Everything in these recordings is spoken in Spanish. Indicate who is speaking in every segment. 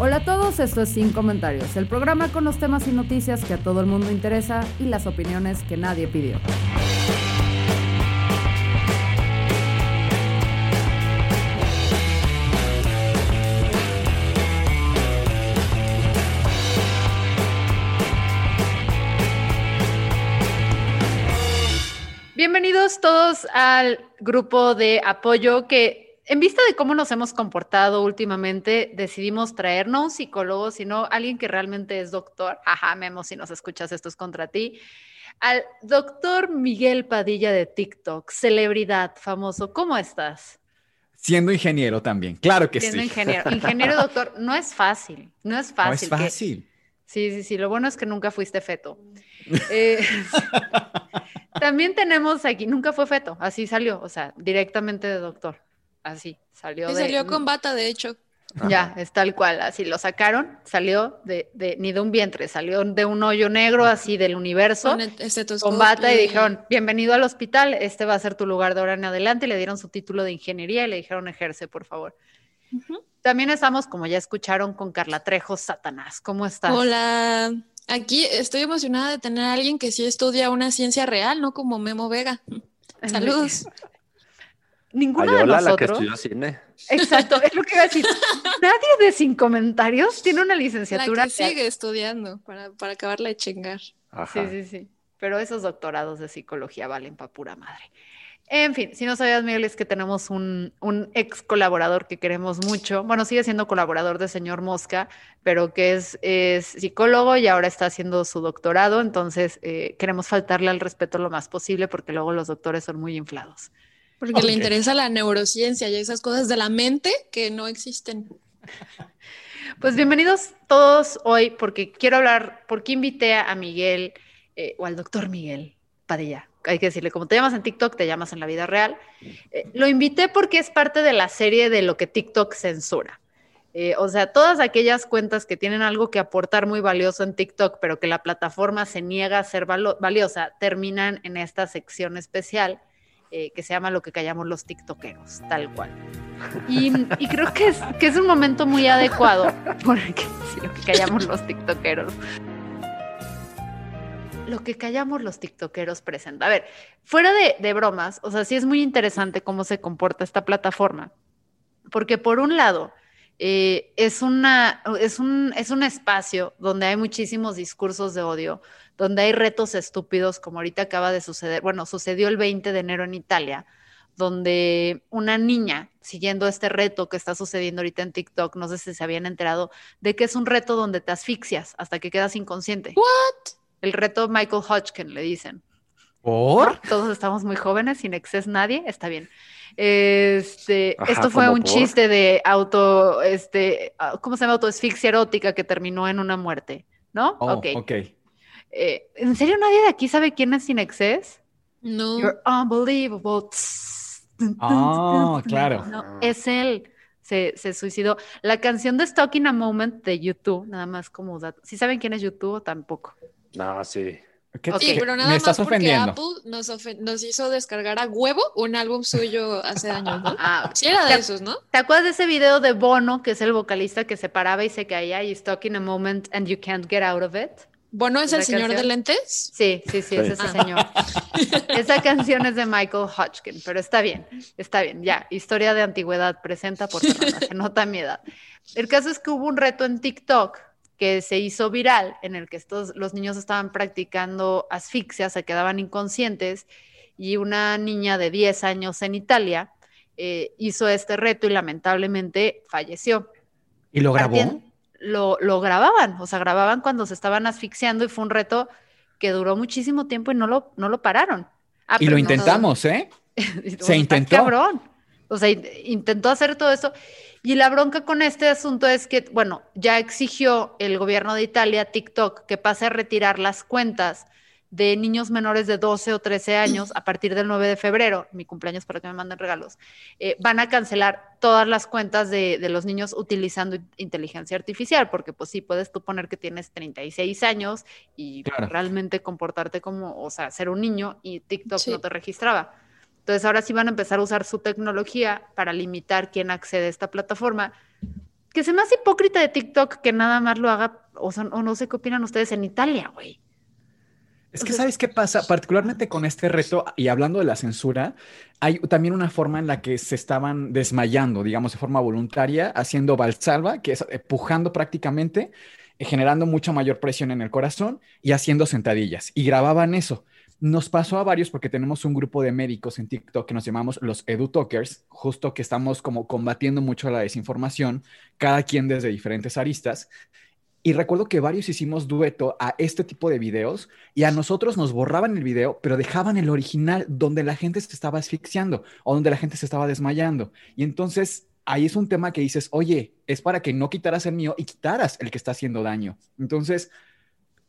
Speaker 1: Hola a todos, esto es Sin Comentarios, el programa con los temas y noticias que a todo el mundo interesa y las opiniones que nadie pidió. Bienvenidos todos al grupo de apoyo que en vista de cómo nos hemos comportado últimamente, decidimos traer no un psicólogo, sino alguien que realmente es doctor. Ajá, Memo, si nos escuchas, esto es contra ti. Al doctor Miguel Padilla de TikTok, celebridad famoso. ¿Cómo estás?
Speaker 2: Siendo ingeniero también, claro que
Speaker 1: Siendo
Speaker 2: sí.
Speaker 1: ingeniero. Ingeniero doctor, no es fácil, no es
Speaker 2: No
Speaker 1: fácil.
Speaker 2: es
Speaker 1: que-
Speaker 2: fácil.
Speaker 1: Sí, sí, sí. Lo bueno es que nunca fuiste feto. Eh, también tenemos aquí, nunca fue feto, así salió, o sea, directamente de doctor. Así, salió
Speaker 3: Y
Speaker 1: de.
Speaker 3: salió con bata, de hecho.
Speaker 1: Ya, es tal cual, así lo sacaron, salió de, de- ni de un vientre, salió de un hoyo negro así del universo.
Speaker 3: Con el
Speaker 1: Con bata y dijeron, bienvenido al hospital, este va a ser tu lugar de ahora en adelante. Le dieron su título de ingeniería y le dijeron, ejerce, por favor. También estamos, como ya escucharon, con Carla Trejo Satanás. ¿Cómo estás?
Speaker 3: Hola. Aquí estoy emocionada de tener a alguien que sí estudia una ciencia real, no como Memo Vega. Saludos.
Speaker 1: Ninguno de
Speaker 4: Ayola, la que
Speaker 1: nosotros.
Speaker 4: estudió cine.
Speaker 1: Exacto, es lo que iba a decir. Nadie de Sin Comentarios tiene una
Speaker 3: La
Speaker 1: licenciatura.
Speaker 3: que sigue estudiando para, para acabarla de chingar.
Speaker 4: Ajá.
Speaker 1: Sí, sí, sí. Pero esos doctorados de psicología valen para pura madre. En fin, si no sabías, Miguel, es que tenemos un, un ex colaborador que queremos mucho. Bueno, sigue siendo colaborador de Señor Mosca, pero que es, es psicólogo y ahora está haciendo su doctorado. Entonces, eh, queremos faltarle al respeto lo más posible porque luego los doctores son muy inflados.
Speaker 3: Porque le interesa la neurociencia y esas cosas de la mente que no existen.
Speaker 1: Pues bienvenidos todos hoy porque quiero hablar, porque invité a Miguel eh, o al doctor Miguel Padilla. Hay que decirle, como te llamas en TikTok, te llamas en la vida real. Eh, lo invité porque es parte de la serie de lo que TikTok censura. Eh, o sea, todas aquellas cuentas que tienen algo que aportar muy valioso en TikTok, pero que la plataforma se niega a ser valo- valiosa, terminan en esta sección especial eh, que se llama lo que callamos los TikTokeros, tal cual. Y, y creo que es, que es un momento muy adecuado porque sí, lo que callamos los TikTokeros. Lo que callamos los TikTokeros presenta. A ver, fuera de, de bromas, o sea, sí es muy interesante cómo se comporta esta plataforma, porque por un lado, eh, es, una, es, un, es un espacio donde hay muchísimos discursos de odio, donde hay retos estúpidos, como ahorita acaba de suceder, bueno, sucedió el 20 de enero en Italia, donde una niña, siguiendo este reto que está sucediendo ahorita en TikTok, no sé si se habían enterado, de que es un reto donde te asfixias hasta que quedas inconsciente.
Speaker 3: ¿What?
Speaker 1: El reto Michael Hodgkin, le dicen.
Speaker 2: ¿Por?
Speaker 1: Todos estamos muy jóvenes, sin exceso nadie, está bien. Este,
Speaker 4: Ajá,
Speaker 1: esto fue
Speaker 4: ¿cómo
Speaker 1: un
Speaker 4: por?
Speaker 1: chiste de auto, este, ah, ¿cómo se llama? Autoasfixia erótica que terminó en una muerte, ¿no?
Speaker 2: Oh,
Speaker 1: ok.
Speaker 2: ok.
Speaker 1: Eh, ¿En serio nadie de aquí sabe quién es Sin Excess?
Speaker 3: No.
Speaker 1: You're unbelievable.
Speaker 2: Ah,
Speaker 1: tun.
Speaker 2: claro.
Speaker 1: No, es él. Se, se suicidó. La canción de Stuck in a Moment de YouTube, nada más como dato. ¿Sí saben quién es YouTube o tampoco?
Speaker 4: No, sí.
Speaker 2: ¿Qué-
Speaker 1: Ok.
Speaker 3: Sí, pero nada
Speaker 2: me
Speaker 3: más
Speaker 2: estás
Speaker 3: porque
Speaker 2: ofendiendo.
Speaker 3: Apple nos, hizo descargar a huevo un álbum suyo hace años, ¿no?
Speaker 1: Ah,
Speaker 3: Sí era de esos, ¿no?
Speaker 1: ¿Te acuerdas de ese video de Bono, que es el vocalista que se paraba y se caía y Stuck in a Moment and you can't get out of it?
Speaker 3: Bueno, es
Speaker 1: ¿Esa
Speaker 3: el señor de lentes.
Speaker 1: Sí, sí, sí, es ese
Speaker 3: Ah.
Speaker 1: señor. Esa canción es de Michael Hodgkin, pero está bien, está bien. Ya, historia de antigüedad presenta por se nota mi edad. El caso es que hubo un reto en TikTok que se hizo viral, en el que estos, los niños estaban practicando asfixia, se quedaban inconscientes, y una niña de 10 años en Italia eh, hizo este reto y lamentablemente falleció.
Speaker 2: ¿Y lo grabó?
Speaker 1: Partien- Lo, lo grababan, o sea, grababan cuando se estaban asfixiando y fue un reto que duró muchísimo tiempo y no lo, no lo pararon. Ah,
Speaker 2: Y lo
Speaker 1: no-
Speaker 2: intentamos, ¿eh? Se intentó.
Speaker 1: Cabrón. O sea, intentó hacer todo eso. Y la bronca con este asunto es que, bueno, ya exigió el gobierno de Italia, TikTok, que pase a retirar las cuentas de niños menores de 12 o 13 años a partir del 9 de febrero, mi cumpleaños para que me manden regalos, eh, van a cancelar todas las cuentas de, los niños utilizando inteligencia artificial, porque pues sí, puedes tú poner que tienes 36 años y realmente comportarte como, o sea, ser un niño y TikTok no te registraba. Entonces ahora sí van a empezar a usar su tecnología para limitar quién accede a esta plataforma, que se me hace hipócrita de TikTok que nada más lo haga, o, o no sé qué opinan ustedes en Italia, güey.
Speaker 2: Es que sabes qué pasa, particularmente con este reto y hablando de la censura, hay también una forma en la que se estaban desmayando, digamos, de forma voluntaria, haciendo valsalva, que es empujando prácticamente, eh, generando mucha mayor presión en el corazón y haciendo sentadillas. Y grababan eso. Nos pasó a varios porque tenemos un grupo de médicos en TikTok que nos llamamos los EduTalkers, justo que estamos como combatiendo mucho la desinformación, cada quien desde diferentes aristas. Y recuerdo que varios hicimos dueto a este tipo de videos y a nosotros nos borraban el video, pero dejaban el original donde la gente se estaba asfixiando o donde la gente se estaba desmayando. Y entonces ahí es un tema que dices, oye, es para que no quitaras el mío y quitaras el que está haciendo daño. Entonces,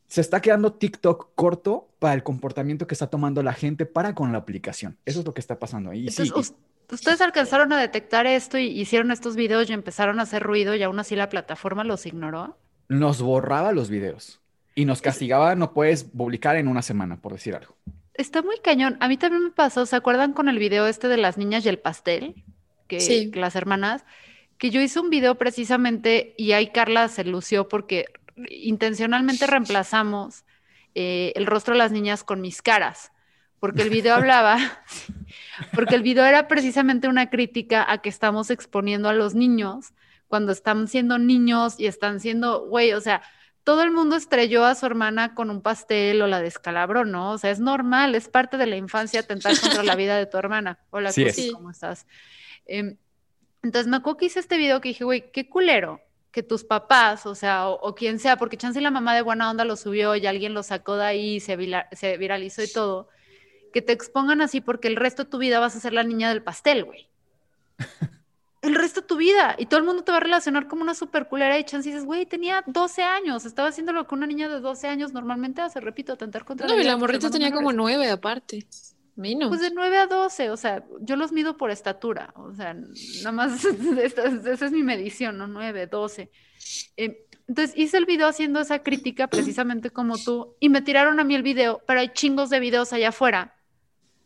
Speaker 2: se está quedando TikTok corto para el comportamiento que está tomando la gente para con la aplicación. Eso es lo que está pasando ahí.
Speaker 1: Ustedes alcanzaron a detectar esto y hicieron estos videos y empezaron a hacer ruido y aún así la plataforma los ignoró
Speaker 2: nos borraba los videos y nos castigaba, no puedes publicar en una semana, por decir algo.
Speaker 1: Está muy cañón. A mí también me pasó, ¿se acuerdan con el video este de las niñas y el pastel? Que, sí. las hermanas, que yo hice un video precisamente y ahí Carla se lució porque intencionalmente reemplazamos eh, el rostro de las niñas con mis caras, porque el video hablaba, porque el video era precisamente una crítica a que estamos exponiendo a los niños cuando están siendo niños y están siendo, güey, o sea, todo el mundo estrelló a su hermana con un pastel o la descalabró, ¿no? O sea, es normal, es parte de la infancia atentar contra la vida de tu hermana. Hola, sí ¿cómo estás? Em, entonces me acuerdo que hice este video que dije, güey, qué culero que tus papás, o sea, o, quien sea, porque chance la mamá de buena onda lo subió y alguien lo sacó de ahí, se, se viralizó y todo, que te expongan así porque el resto de tu vida vas a ser la niña del pastel, güey. el resto de tu vida y todo el mundo te va a relacionar como una super culera y chance dices, güey, tenía 12 años, estaba haciendo lo que una niña de 12 años normalmente hace, repito, atentar contra
Speaker 3: No, y la morrita tenía como 9 aparte. Menos.
Speaker 1: Pues de 9 a 12, o sea, yo los mido por estatura, o sea, nada más esa es mi medición, ¿no? 9, 12. Eh, entonces hice el video haciendo esa crítica precisamente como tú y me tiraron a mí el video, pero hay chingos de videos allá afuera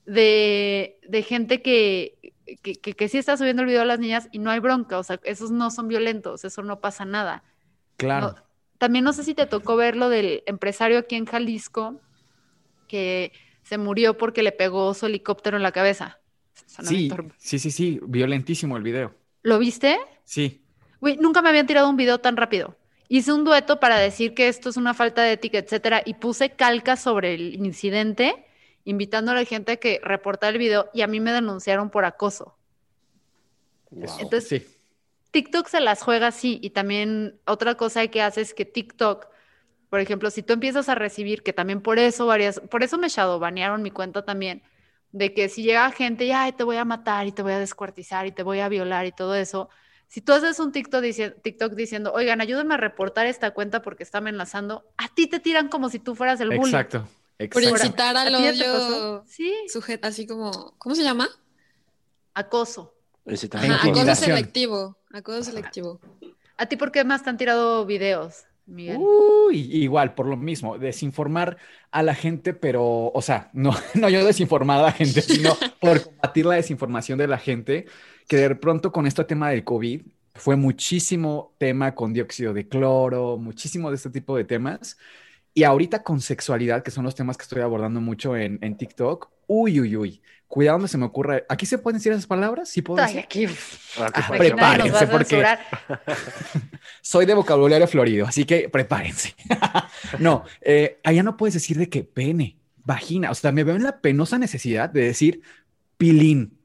Speaker 1: de, de gente que, que, que, sí está subiendo el video a las niñas y no hay bronca, o sea, esos no son violentos, eso no pasa nada.
Speaker 2: Claro.
Speaker 1: también no sé si te tocó ver lo del empresario aquí en Jalisco que se murió porque le pegó su helicóptero en la cabeza.
Speaker 2: Sí, sí, sí, sí, violentísimo el video.
Speaker 1: ¿Lo viste?
Speaker 2: Sí.
Speaker 1: Güey, nunca me habían tirado un video tan rápido. Hice un dueto para decir que esto es una falta de ética, etcétera, y puse calca sobre el incidente invitando a la gente a que reportara el video y a mí me denunciaron por acoso. Entonces, TikTok se las juega así y también otra cosa que hace es que TikTok, por ejemplo, si tú empiezas a recibir, que también por eso varias, por eso me shadowbanearon mi cuenta también, de que si llega gente y Ay, te voy a matar y te voy a descuartizar y te voy a violar y todo eso, si tú haces un TikTok, TikTok diciendo, oigan, ayúdenme a reportar esta cuenta porque está amenazando, a ti te tiran como si tú fueras el bully.
Speaker 2: Exacto.
Speaker 3: Por incitar al odio. Sí. Sujeto, así como, ¿cómo se llama?
Speaker 1: Acoso.
Speaker 3: acoso selectivo. Acoso selectivo.
Speaker 1: ¿A ti por qué más te han tirado videos?
Speaker 2: Miguel. Uy, igual, por lo mismo, desinformar a la gente, pero, o sea, no, no yo desinformar a la gente, sino por combatir la desinformación de la gente, que de pronto con este tema del COVID fue muchísimo tema con dióxido de cloro, muchísimo de este tipo de temas, y ahorita con sexualidad, que son los temas que estoy abordando mucho en, en TikTok, uy, uy, uy, cuidado donde se me ocurra. ¿Aquí se pueden decir esas palabras? Sí puedo decir.
Speaker 1: Aquí.
Speaker 2: Ah, prepárense porque soy de vocabulario florido, así que prepárense. no, eh, allá no puedes decir de que pene, vagina. O sea, me veo en la penosa necesidad de decir pilín,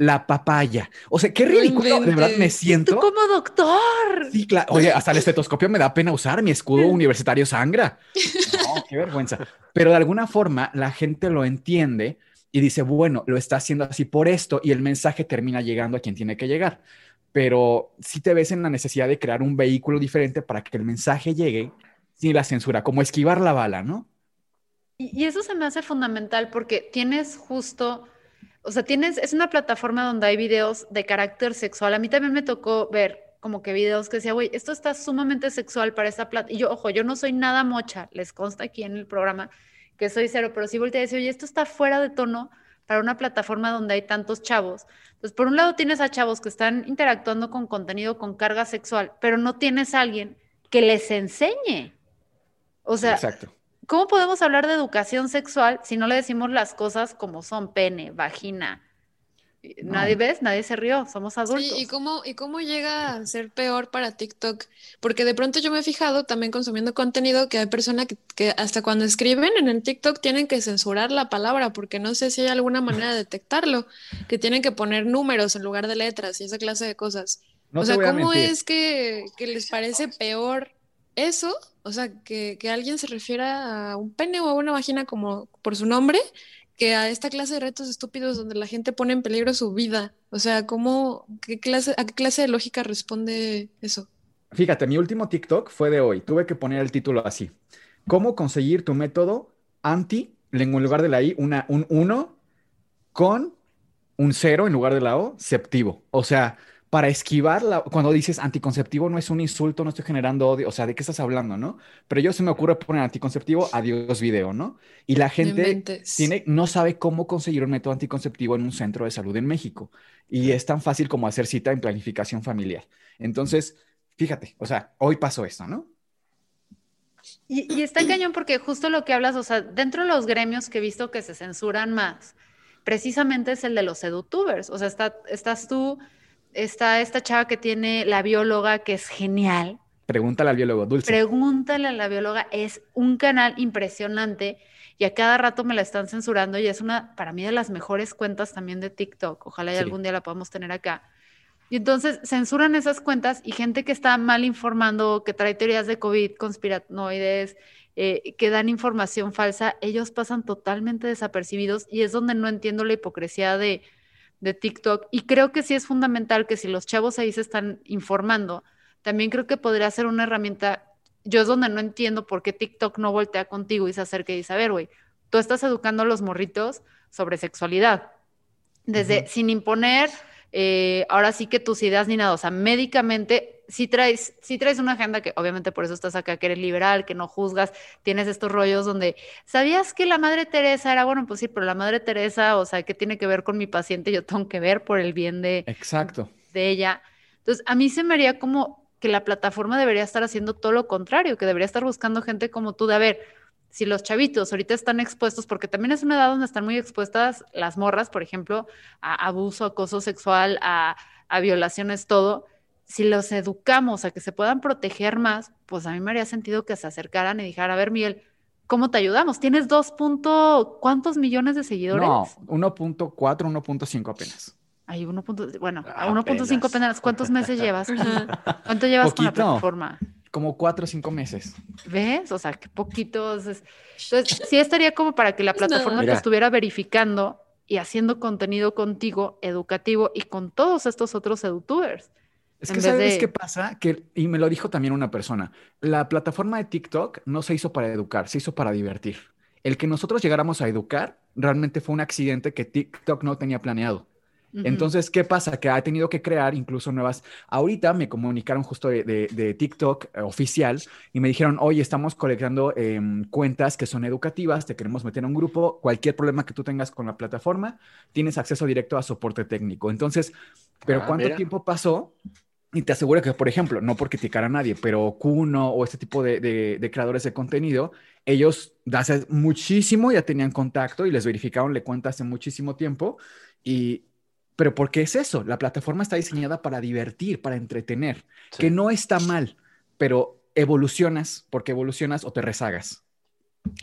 Speaker 2: la papaya. O sea, qué ridículo, de verdad me siento.
Speaker 1: Tú como doctor.
Speaker 2: Sí, claro. Oye, hasta el estetoscopio me da pena usar, mi escudo universitario sangra. No, qué vergüenza. Pero de alguna forma la gente lo entiende y dice, bueno, lo está haciendo así por esto y el mensaje termina llegando a quien tiene que llegar. Pero si te ves en la necesidad de crear un vehículo diferente para que el mensaje llegue sin la censura, como esquivar la bala, ¿no?
Speaker 1: Y, eso se me hace fundamental porque tienes justo, o sea, tienes, es una plataforma donde hay videos de carácter sexual. A mí también me tocó ver como que videos que decía, güey, esto está sumamente sexual para esa plata. Y yo, ojo, yo no soy nada mocha, les consta aquí en el programa que soy cero, pero sí volteé a decir, oye, esto está fuera de tono para una plataforma donde hay tantos chavos. Entonces, por un lado tienes a chavos que están interactuando con contenido con carga sexual, pero no tienes a alguien que les enseñe. O sea, Exacto. ¿Cómo podemos hablar de educación sexual si no le decimos las cosas como son pene, vagina? Nadie ves, nadie se rió, somos adultos.
Speaker 3: Sí, ¿y cómo, ¿y cómo llega a ser peor para TikTok? Porque de pronto yo me he fijado también consumiendo contenido que hay personas que, hasta cuando escriben en el TikTok tienen que censurar la palabra porque no sé si hay alguna manera de detectarlo, que tienen que poner números en lugar de letras y esa clase de cosas. o sea, ¿cómo es que, que les parece peor eso o sea, que, alguien se refiera a un pene o a una vagina como por su nombre, que a esta clase de retos estúpidos donde la gente pone en peligro su vida. O sea, ¿cómo, qué clase, ¿a qué clase de lógica responde eso?
Speaker 2: Fíjate, mi último TikTok fue de hoy. Tuve que poner el título así. ¿Cómo conseguir tu método anti, en lugar de la I, una, un 1 con un 0 en lugar de la O, septivo? O sea, para esquivar cuando dices anticonceptivo no es un insulto, no estoy generando odio, o sea, ¿de qué estás hablando, no? Pero yo se me ocurre poner anticonceptivo, adiós video, ¿no? Y la gente tiene, no sabe cómo conseguir un método anticonceptivo en un centro de salud en México. Y es tan fácil como hacer cita en planificación familiar. Entonces, fíjate, o sea, hoy pasó esto, ¿no?
Speaker 1: Y, y está cañón porque justo lo que hablas, o sea, dentro de los gremios que he visto que se censuran más, precisamente es el de los edutubers. O sea, está, estás tú está esta chava que tiene la bióloga, que es genial.
Speaker 2: Pregúntale al biólogo, Dulce.
Speaker 1: Pregúntale a la bióloga, es un canal impresionante y a cada rato me la están censurando y es una, para mí, de las mejores cuentas también de TikTok. Ojalá y algún día la podamos tener acá. Y entonces censuran esas cuentas y gente que está mal informando, que trae teorías de COVID, conspiranoides, eh, que dan información falsa, ellos pasan totalmente desapercibidos y es donde no entiendo la hipocresía de de TikTok. Y creo que sí es fundamental que si los chavos ahí se están informando, también creo que podría ser una herramienta. Yo es donde no entiendo por qué TikTok no voltea contigo y se acerca y dice, a ver, güey, tú estás educando a los morritos sobre sexualidad. Desde sin imponer, eh, ahora sí que tus ideas ni nada, o sea, médicamente si traes, si traes una agenda que obviamente por eso estás acá, que eres liberal, que no juzgas, tienes estos rollos donde, ¿sabías que la Madre Teresa era, bueno, pues sí, pero la Madre Teresa, o sea, ¿qué tiene que ver con mi paciente? Yo tengo que ver por el bien de,
Speaker 2: Exacto.
Speaker 1: de ella. Entonces, a mí se me haría como que la plataforma debería estar haciendo todo lo contrario, que debería estar buscando gente como tú de, a ver, si los chavitos ahorita están expuestos, porque también es una edad donde están muy expuestas las morras, por ejemplo, a abuso, acoso sexual, a, a violaciones, todo si los educamos a que se puedan proteger más, pues a mí me haría sentido que se acercaran y dijeran, a ver, Miguel, ¿cómo te ayudamos? Tienes dos punto, ¿cuántos millones de seguidores?
Speaker 2: No, 1.4, 1.5 apenas.
Speaker 1: Ay, 1. Bueno, a 1.5 apenas. ¿Cuántos meses llevas? ¿Cuánto llevas con la plataforma?
Speaker 2: Como cuatro o cinco meses.
Speaker 1: ¿Ves? O sea, que poquitos. Entonces, sí estaría como para que la plataforma te estuviera verificando y haciendo contenido contigo, educativo y con todos estos otros edutubers.
Speaker 2: Es que sabes qué pasa, que, y me lo dijo también una persona, la plataforma de TikTok no se hizo para educar, se hizo para divertir. El que nosotros llegáramos a educar realmente fue un accidente que TikTok no tenía planeado. Entonces, ¿qué pasa? Que ha tenido que crear incluso nuevas. Ahorita me comunicaron justo de, TikTok eh, oficial y me dijeron, oye, estamos colectando em, cuentas que son educativas, te queremos meter en un grupo, cualquier problema que tú tengas con la plataforma, tienes acceso directo a soporte técnico. Entonces, ¿pero ah, cuánto tiempo pasó? Y te aseguro que, por ejemplo, no por criticar a nadie, pero Kuno o este tipo de, creadores de contenido, ellos hace muchísimo ya tenían contacto y les verificaron le cuenta hace muchísimo tiempo. Y, pero ¿por qué es eso? La plataforma está diseñada para divertir, para entretener, que no está mal, pero evolucionas porque evolucionas o te rezagas.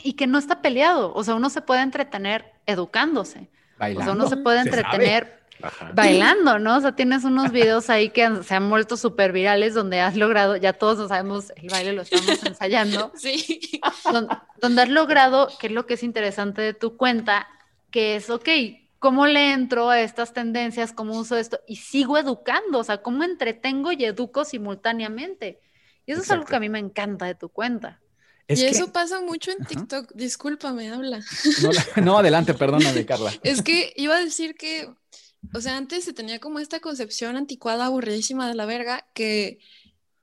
Speaker 1: Y que no está peleado, o sea, uno se puede entretener educándose. O sea, uno se puede entretener bailando, ¿no? O sea, tienes unos videos ahí que se han vuelto súper virales donde has logrado, ya todos lo sabemos, el baile lo estamos ensayando.
Speaker 3: Sí.
Speaker 1: Donde, has logrado, que es lo que es interesante de tu cuenta, que es, ok, ¿cómo le entro a estas tendencias? ¿Cómo uso esto? Y sigo educando, o sea, ¿cómo entretengo y educo simultáneamente? Y eso es algo que a mí me encanta de tu cuenta.
Speaker 3: y eso pasa mucho en TikTok. Discúlpame, habla.
Speaker 2: No, no, adelante, perdóname, Carla.
Speaker 3: Es que iba a decir que, o sea, antes se tenía como esta concepción anticuada, aburridísima de la verga, que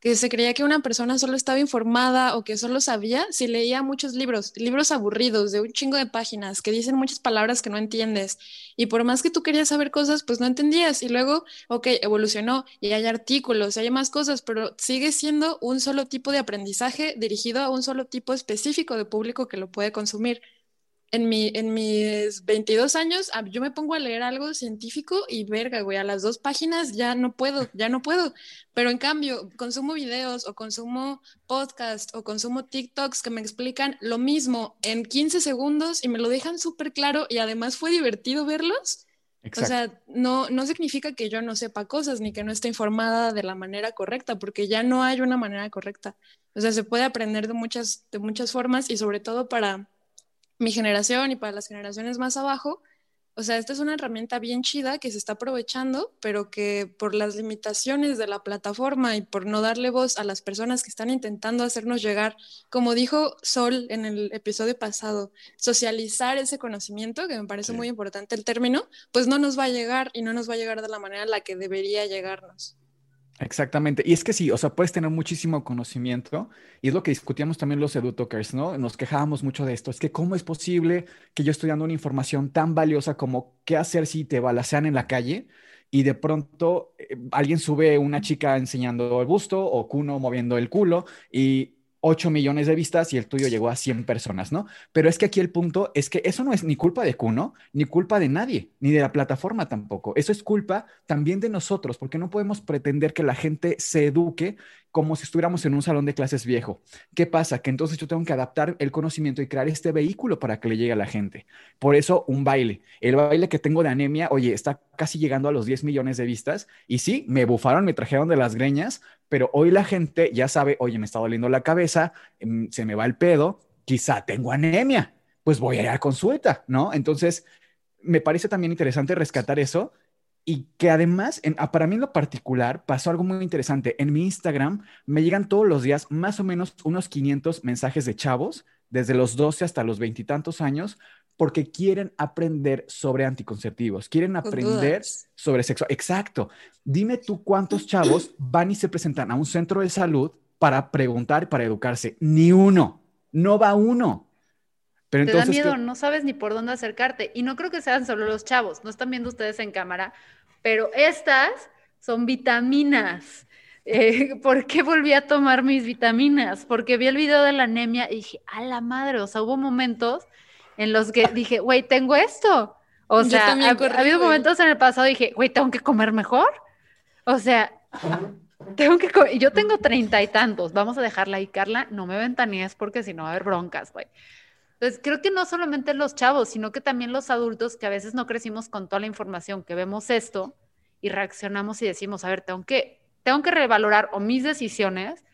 Speaker 3: que se creía que una persona solo estaba informada o que solo sabía si leía muchos libros, libros aburridos de un chingo de páginas que dicen muchas palabras que no entiendes. Y por más que tú querías saber cosas, pues no entendías. Y luego, ok, evolucionó y hay artículos, y hay más cosas, pero sigue siendo un solo tipo de aprendizaje dirigido a un solo tipo específico de público que lo puede consumir en, mi, en mis 22 años, ah, yo me pongo a leer algo científico y verga, güey, a las dos páginas ya no puedo, ya no puedo. Pero en cambio, consumo videos o consumo podcasts o consumo TikToks que me explican lo mismo en 15 segundos y me lo dejan súper claro y además fue divertido verlos. O sea, no, no significa que yo no sepa cosas ni que no esté informada de la manera correcta, porque ya no hay una manera correcta. O sea, se puede aprender de muchas, de muchas formas y sobre todo para mi generación y para las generaciones más abajo, o sea, esta es una herramienta bien chida que se está aprovechando, pero que por las limitaciones de la plataforma y por no darle voz a las personas que están intentando hacernos llegar, como dijo Sol en el episodio pasado, socializar ese conocimiento, que me parece muy importante el término, pues no nos va a llegar y no nos va a llegar de la manera en la que debería llegarnos.
Speaker 2: Exactamente. Y es que sí, o sea, puedes tener muchísimo conocimiento y es lo que discutíamos también los edutokers, ¿no? Nos quejábamos mucho de esto. Es que cómo es posible que yo estoy dando una información tan valiosa como qué hacer si te balacean en la calle y de pronto eh, alguien sube una chica enseñando el busto o Kuno moviendo el culo y 8 millones de vistas y el tuyo llegó a 100 personas, ¿no? Pero es que aquí el punto es que eso no es ni culpa de Kuno, ni culpa de nadie, ni de la plataforma tampoco. Eso es culpa también de nosotros, porque no podemos pretender que la gente se eduque como si estuviéramos en un salón de clases viejo. ¿Qué pasa? Que entonces yo tengo que adaptar el conocimiento y crear este vehículo para que le llegue a la gente. Por eso, un baile. El baile que tengo de anemia, oye, está casi llegando a los 10 millones de vistas. Y sí, me bufaron, me trajeron de las greñas, pero hoy la gente ya sabe, oye, me está doliendo la cabeza, em, se me va el pedo, quizá tengo anemia, pues voy a ir a consulta, ¿no? Entonces, me parece también interesante rescatar eso y que además, en, ah, para mí en lo particular, pasó algo muy interesante. En mi Instagram me llegan todos los días más o menos unos 500 mensajes de chavos, desde los 12 hasta los veintitantos años, porque quieren aprender sobre anticonceptivos, quieren aprender sobre sexo. Exacto. Dime tú cuántos chavos van y se presentan a un centro de salud para preguntar para educarse. Ni uno. No va uno.
Speaker 1: Te da miedo, no sabes ni por dónde acercarte. Y no creo que sean solo los chavos, no están viendo ustedes en cámara, pero estas son vitaminas. Eh, ¿Por qué volví a tomar mis vitaminas? Porque vi el video de la anemia y dije, a la madre, o sea, hubo momentos en los que dije, güey, tengo esto. O sea, ha, habido momentos en el pasado y dije, güey, tengo que comer mejor. O sea, tengo que yo tengo treinta y tantos, vamos a dejarla ahí, Carla, no me ventanías porque si no va a haber broncas, güey. Entonces, creo que no solamente los chavos, sino que también los adultos que a veces no crecimos con toda la información, que vemos esto y reaccionamos y decimos, a ver, tengo que, tengo que revalorar o mis decisiones,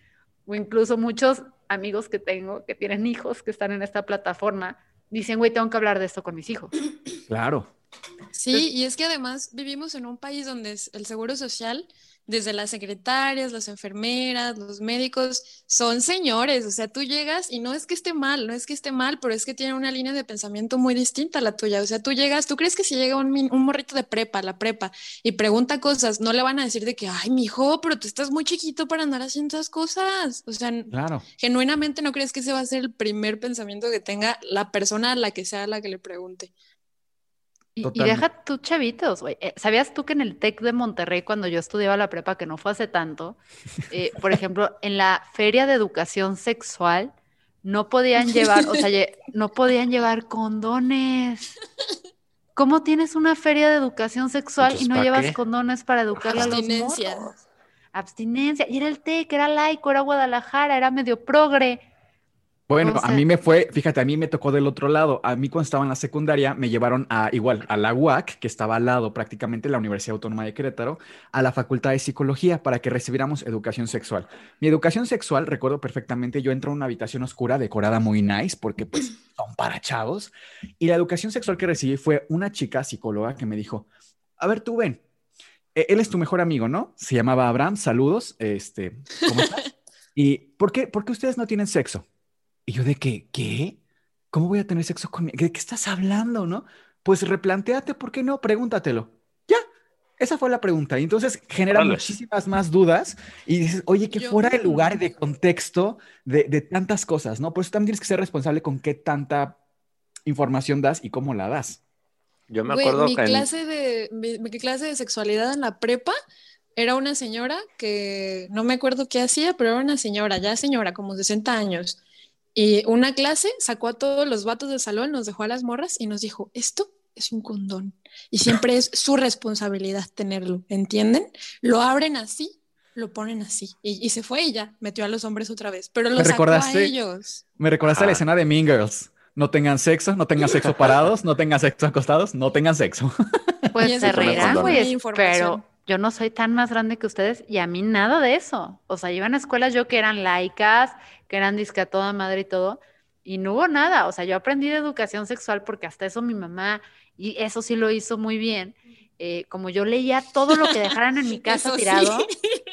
Speaker 1: o incluso muchos amigos que tengo que tienen hijos que están en esta plataforma, dicen, güey, tengo que hablar de esto con mis hijos.
Speaker 2: Claro.
Speaker 3: Sí, y es que además vivimos en un país donde el seguro social desde las secretarias, las enfermeras, los médicos, son señores, o sea, tú llegas y no es que esté mal, no es que esté mal, pero es que tiene una línea de pensamiento muy distinta a la tuya, o sea, tú llegas, tú crees que si llega un, un morrito de prepa, la prepa, y pregunta cosas, no le van a decir de que, ay, mi hijo, pero tú estás muy chiquito para andar haciendo esas cosas, o sea,
Speaker 2: claro.
Speaker 3: genuinamente no crees que ese va a ser el primer pensamiento que tenga la persona a la que sea la que le pregunte.
Speaker 1: Y, deja tú chavitos, güey. Eh, ¿Sabías tú que en el TEC de Monterrey, cuando yo estudiaba la prepa, que no fue hace tanto, eh, por ejemplo, en la feria de educación sexual, no podían llevar, o sea, no podían llevar condones. ¿Cómo tienes una feria de educación sexual y no llevas condones para educar a los morros? Abstinencia. Y era el TEC, era laico, era Guadalajara, era medio progre.
Speaker 2: Bueno,
Speaker 1: O
Speaker 2: a mí me fue, fíjate, a mí me tocó del otro lado. A mí cuando estaba en la secundaria me llevaron a igual a la UAC, que estaba al lado prácticamente de la Universidad Autónoma de Querétaro, a la Facultad de Psicología para que recibiéramos educación sexual. Mi educación sexual, recuerdo perfectamente, yo entro a una habitación oscura decorada muy nice porque pues son para chavos y la educación sexual que recibí fue una chica psicóloga que me dijo, a ver, tú ven, eh, él es tu mejor amigo, ¿no? Se llamaba Abraham, saludos, este, ¿cómo estás? ¿Y por qué, por qué ustedes no tienen sexo? Y yo de que, ¿qué? ¿Cómo voy a tener sexo con mi... ¿De qué estás hablando, no? Pues replantéate, ¿por qué no? Pregúntatelo. Ya, esa fue la pregunta. Y entonces genera muchísimas más dudas y dices, oye, que
Speaker 3: Yo-
Speaker 2: fuera de lugar y de contexto de, de tantas cosas, ¿no? Por eso también tienes que ser responsable con qué tanta información das y cómo la das.
Speaker 4: Yo me
Speaker 3: Güey,
Speaker 4: acuerdo
Speaker 3: mi
Speaker 4: que en-
Speaker 3: clase de mi, mi clase de sexualidad en la prepa era una señora que no me acuerdo qué hacía, pero era una señora, ya señora, como 60 años. Y una clase sacó a todos los vatos del salón, nos dejó a las morras y nos dijo, esto es un condón. Y siempre es su responsabilidad tenerlo, ¿entienden? Lo abren así, lo ponen así. Y, y se fue y ya, metió a los hombres otra vez, pero
Speaker 2: ¿Me
Speaker 3: lo sacó a
Speaker 2: recordaste?
Speaker 3: ellos.
Speaker 2: Me recordaste a la escena de Mean Girls. No tengan sexo, no tengan sexo parados, no tengan sexo acostados, no tengan sexo.
Speaker 1: Pues se reirán, güey,
Speaker 3: Información.
Speaker 1: pero yo no soy tan más grande que ustedes y a mí nada de eso. O sea, yo iba a escuelas yo que eran laicas, que eran disque a toda madre y todo, y no hubo nada. O sea, yo aprendí de educación sexual porque hasta eso mi mamá, y eso sí lo hizo muy bien. eh, como yo leía todo lo que dejaran en mi casa
Speaker 3: Eso sí.
Speaker 1: tirado,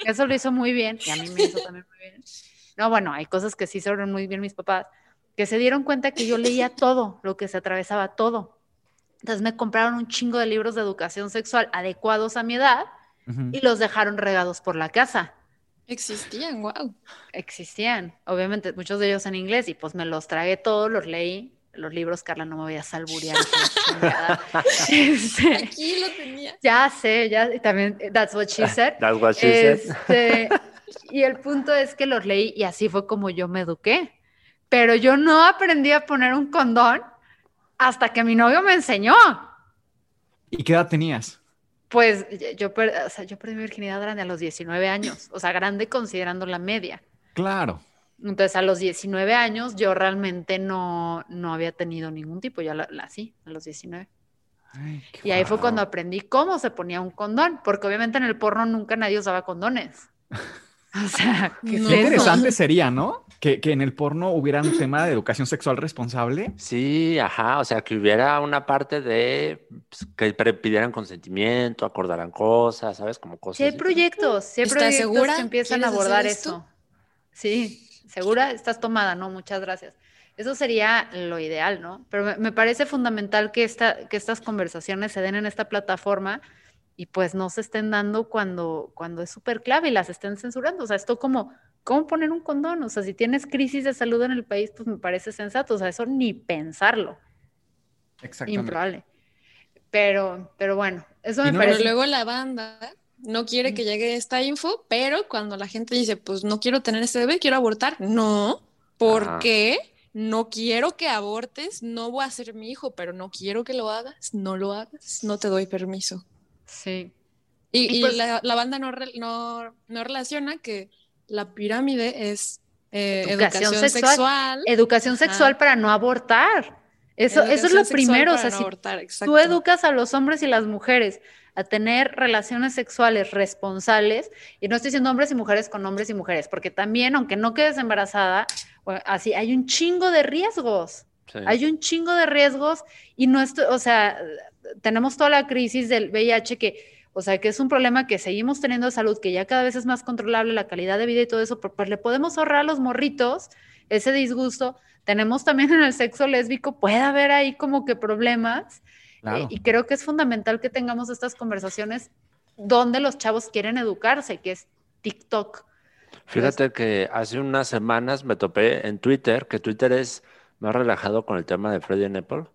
Speaker 1: eso lo hizo muy bien y a mí me hizo también muy bien. No, bueno, hay cosas que sí hicieron muy bien mis papás, que se dieron cuenta que yo leía todo, lo que se atravesaba, todo. Entonces me compraron un chingo de libros de educación sexual adecuados a mi edad Y los dejaron regados por la casa.
Speaker 3: Existían, wow.
Speaker 1: Existían, obviamente, muchos de ellos en inglés y pues me los tragué todos, los leí. Los libros, Carla, no me voy a salburear. Este,
Speaker 3: Aquí lo tenía.
Speaker 1: ya sé, ya y también, that's what she said.
Speaker 4: That's what she said.
Speaker 1: Este, y el punto es que los leí y así fue como yo me eduqué. Pero yo no aprendí a poner un condón hasta que mi novio me enseñó.
Speaker 2: ¿Y qué edad tenías?
Speaker 1: Pues yo, o sea, yo perdí mi virginidad grande a los 19 años, o sea, grande considerando la media.
Speaker 2: Claro.
Speaker 1: Entonces, a los 19 años yo realmente no, no había tenido ningún tipo, ya la, la sí, a los 19.
Speaker 2: Ay,
Speaker 1: Y ahí fue cuando aprendí cómo se ponía un condón, porque obviamente en el porno nunca nadie usaba condones. O sea, ¿qué
Speaker 3: No.
Speaker 2: Interesante sería, ¿no? Que, que en el porno hubiera un tema de educación sexual responsable.
Speaker 4: Sí, ajá, o sea, que hubiera una parte de pues, que pre- pidieran consentimiento, acordaran cosas, ¿sabes? Como cosas.
Speaker 1: Sí hay proyectos, sí hay
Speaker 3: ¿Estás
Speaker 1: proyectos
Speaker 3: segura?
Speaker 1: que empiezan a
Speaker 3: ¿Quieres hacer
Speaker 1: abordar
Speaker 3: esto?
Speaker 1: eso. Sí, segura, estás tomada, ¿no? Muchas gracias. Eso sería lo ideal, ¿no? Pero me, me parece fundamental que, esta, que estas conversaciones se den en esta plataforma y pues no se estén dando cuando, cuando es súper clave y las estén censurando. O sea, esto como, ¿cómo poner un condón? O sea, si tienes crisis de salud en el país, pues me parece sensato. O sea, eso ni pensarlo,
Speaker 2: Exactamente.
Speaker 1: improbable. Pero, pero bueno, eso me
Speaker 2: no,
Speaker 1: parece.
Speaker 3: Pero luego la banda no quiere que llegue esta info, pero cuando la gente dice, pues no quiero tener este bebé, quiero abortar, no, ¿por
Speaker 4: Ajá.
Speaker 3: qué? No quiero que abortes, no voy a ser mi hijo, pero no quiero que lo hagas, no lo hagas, no te doy permiso.
Speaker 1: Sí.
Speaker 3: Y,
Speaker 1: Y
Speaker 3: y
Speaker 1: pues-
Speaker 3: la, la banda no, re- no, no relaciona que la pirámide es eh,
Speaker 1: Educación
Speaker 3: educación,
Speaker 1: sexual.
Speaker 3: sexual.
Speaker 1: Educación
Speaker 3: Ajá.
Speaker 1: sexual para no abortar. Eso, eso es lo primero. O
Speaker 3: para
Speaker 1: sea,
Speaker 3: no
Speaker 1: si
Speaker 3: abortar,
Speaker 1: tú educas a los hombres y las mujeres a tener relaciones sexuales responsables, y no estoy diciendo hombres y mujeres con hombres y mujeres, porque también, aunque no quedes embarazada, así, hay un chingo de riesgos.
Speaker 4: Sí.
Speaker 1: Hay un chingo de riesgos y no estoy, o sea, tenemos toda la crisis del VIH que, o sea, que es un problema que seguimos teniendo de salud, que ya cada vez es más controlable la calidad de vida y todo eso, pero pues le podemos ahorrar a los morritos ese disgusto. Tenemos también en el sexo lésbico, puede haber ahí como que problemas.
Speaker 2: Claro.
Speaker 1: eh, y creo que es fundamental que tengamos estas conversaciones donde los chavos quieren educarse, que es TikTok.
Speaker 4: Fíjate que hace unas semanas me topé en Twitter, que Twitter es más relajado con el tema de Freddy Apple,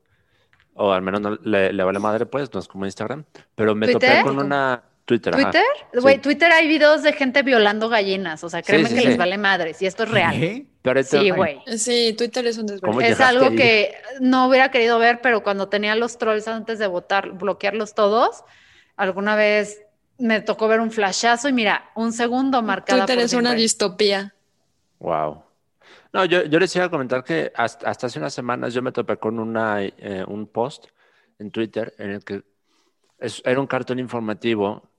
Speaker 4: o al menos no, le, le vale madre, pues, no es como Instagram, pero me
Speaker 1: ¿Twitter?
Speaker 4: topé con una Twitter.
Speaker 1: ¿Twitter? Güey, Twitter hay videos de gente violando gallinas, o sea, créeme
Speaker 4: sí,
Speaker 1: que
Speaker 4: sí.
Speaker 1: les vale madres y esto es real. Sí, güey.
Speaker 3: Sí, Twitter es un
Speaker 4: ¿Cómo
Speaker 3: desvergüenza.
Speaker 1: Es algo
Speaker 4: ahí?
Speaker 1: que no hubiera querido ver, pero cuando tenía los trolls antes de votar, bloquearlos todos, alguna vez me tocó ver un flashazo y mira, un segundo marcada
Speaker 3: Twitter
Speaker 1: por
Speaker 3: es una distopía.
Speaker 4: Wow. No, yo, yo les iba a comentar que hasta, hasta hace unas semanas yo me topé con una, eh, un post en Twitter en el que es- era un cartón informativo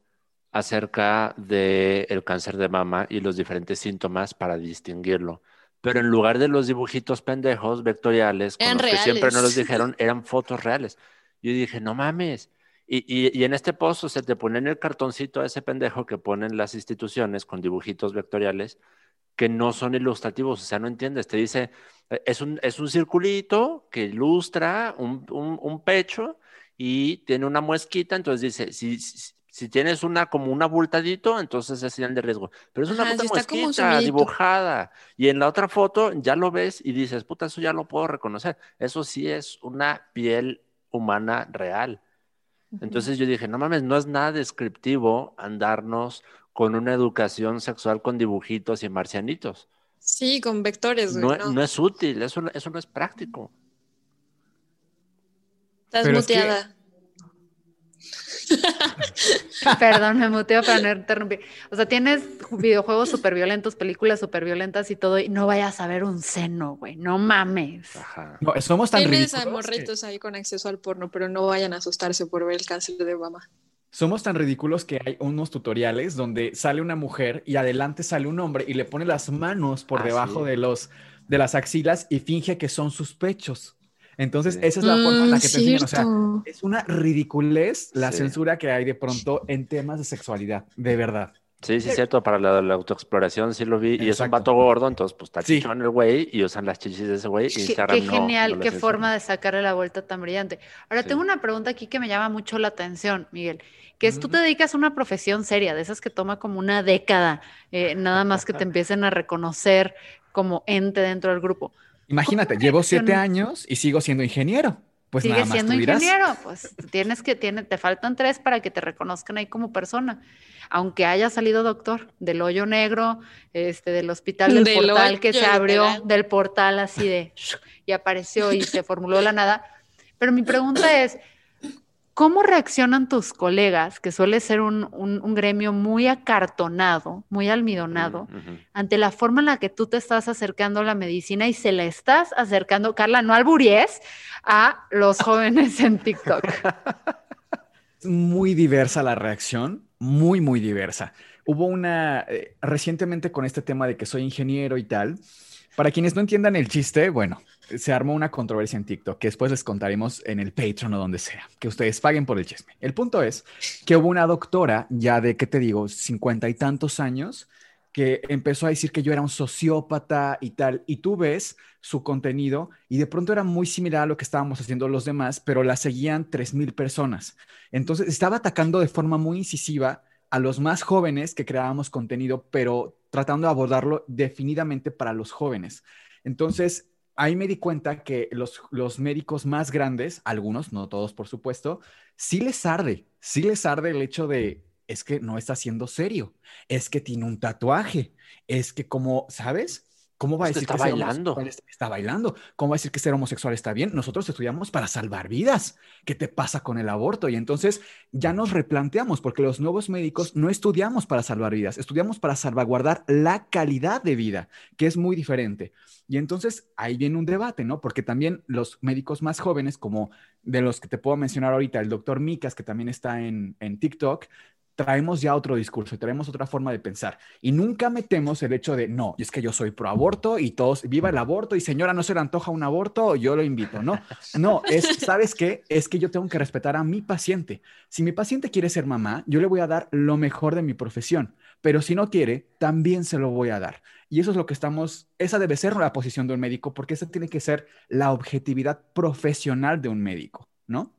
Speaker 4: acerca del cáncer de mama y los diferentes síntomas para distinguirlo. Pero en lugar de los dibujitos pendejos vectoriales, con
Speaker 3: Eran
Speaker 4: los que siempre nos los dijeron, eran fotos reales. Yo dije, no mames. Y, y- y en este post, o sea, te ponen el cartoncito a ese pendejo que ponen las instituciones con dibujitos vectoriales que no son ilustrativos, o sea, no entiendes, te dice, eh, es un, es un circulito que ilustra un, un- un pecho y tiene una muesquita, entonces dice, si, si, si tienes una como un abultadito, entonces es señal de riesgo, pero es una
Speaker 3: Ajá,
Speaker 4: puta muesquita dibujada y en la otra foto ya lo ves y dices, puta, eso ya lo puedo reconocer, eso sí es una piel humana real. Entonces yo dije, no mames, no es nada descriptivo andarnos con una educación sexual con dibujitos y marcianitos.
Speaker 3: Sí, con vectores, güey.
Speaker 4: No,
Speaker 3: no.
Speaker 4: no es útil, eso, no- eso no es práctico.
Speaker 3: Estás
Speaker 2: Pero es que-
Speaker 3: muteada.
Speaker 1: Perdón, me muteo para no interrumpir. O sea, tienes videojuegos súper violentos, películas súper violentas y todo, y no vayas a ver un seno, güey. No mames.
Speaker 4: Ajá.
Speaker 2: No, somos tan
Speaker 3: Tienes a
Speaker 2: que-
Speaker 3: morritos ahí con acceso al porno, pero no vayan a asustarse por ver el cáncer de mama.
Speaker 2: Somos tan ridículos que hay unos tutoriales donde sale una mujer y adelante sale un hombre y le pone las manos por
Speaker 4: Ah,
Speaker 2: debajo
Speaker 4: sí.
Speaker 2: de los de las axilas y finge que son sus pechos. Entonces,
Speaker 4: Sí.
Speaker 2: esa es la forma en la
Speaker 3: Mm,
Speaker 2: que te enseñan. O sea, es una ridiculez la
Speaker 4: Sí.
Speaker 2: censura que hay de pronto en temas de sexualidad, de verdad.
Speaker 4: Sí, sí, es cierto, para la, la autoexploración sí lo vi. Y es un vato gordo, entonces pues está
Speaker 2: Sí.
Speaker 4: chichón el güey y usan las chichis de ese güey. y
Speaker 1: Qué, qué
Speaker 4: no-
Speaker 1: genial,
Speaker 4: no
Speaker 1: qué forma de sacarle la vuelta tan brillante. Ahora,
Speaker 4: Sí.
Speaker 1: tengo una pregunta aquí que me llama mucho la atención, Miguel, que es, tú te dedicas a una profesión seria, de esas que toma como una década, eh, nada más que te empiecen a reconocer como ente dentro del grupo.
Speaker 2: Imagínate, llevo siete años y sigo siendo ingeniero. Pues nada
Speaker 1: Sigues
Speaker 2: más
Speaker 1: siendo
Speaker 2: tú dirás.
Speaker 1: ingeniero, pues tienes que, tiene, te faltan tres para que te reconozcan ahí como persona. Aunque haya salido doctor del hoyo negro, este, del hospital del,
Speaker 3: Del
Speaker 1: portal que se abrió,
Speaker 3: literal.
Speaker 1: del portal así de y apareció y se formuló la nada. Pero mi pregunta es, ¿cómo reaccionan tus colegas, que suele ser un, un- un gremio muy acartonado, muy almidonado, ante la forma en la que tú te estás acercando a la medicina y se la estás acercando, Carla, no alburies, a los jóvenes en TikTok.
Speaker 2: Es muy diversa la reacción, muy, muy diversa. Hubo una, eh, recientemente con este tema de que soy ingeniero y tal, para quienes no entiendan el chiste, bueno, se armó una controversia en TikTok que después les contaremos en el Patreon o donde sea, que ustedes paguen por el chisme. El punto es que hubo una doctora ya de, ¿qué te digo?, cincuenta y tantos años, que empezó a decir que yo era un sociópata y tal, y tú ves su contenido y de pronto era muy similar a lo que estábamos haciendo los demás, pero la seguían 3.000 personas. Entonces estaba atacando de forma muy incisiva a los más jóvenes que creábamos contenido, pero tratando de abordarlo definidamente para los jóvenes. Entonces, ahí me di cuenta que los, los médicos más grandes, algunos, no todos por supuesto, sí les arde, sí les arde el hecho de, es que no está siendo serio, es que tiene un tatuaje, es que como, ¿sabes? ¿Cómo va a
Speaker 4: que
Speaker 2: decir
Speaker 4: está
Speaker 2: ser
Speaker 4: bailando.
Speaker 2: homosexual está, está bailando? ¿Cómo va a decir que ser homosexual está bien? Nosotros estudiamos para salvar vidas. ¿Qué te pasa con el aborto? Y entonces ya nos replanteamos, porque los nuevos médicos no estudiamos para salvar vidas, estudiamos para salvaguardar la calidad de vida, que es muy diferente. Y entonces ahí viene un debate, ¿no? Porque también los médicos más jóvenes, como de los que te puedo mencionar ahorita, el doctor Micas, que también está en, en TikTok, traemos ya otro discurso, traemos otra forma de pensar y nunca metemos el hecho de no, es que yo soy pro aborto y todos viva el aborto y señora no se le antoja un aborto, yo lo invito, no, no, es, ¿sabes qué? Es que yo tengo que respetar a mi paciente. Si mi paciente quiere ser mamá, yo le voy a dar lo mejor de mi profesión, pero si no quiere, también se lo voy a dar. Y eso es lo que estamos, esa debe ser la posición de un médico, porque esa tiene que ser la objetividad profesional de un médico, ¿no?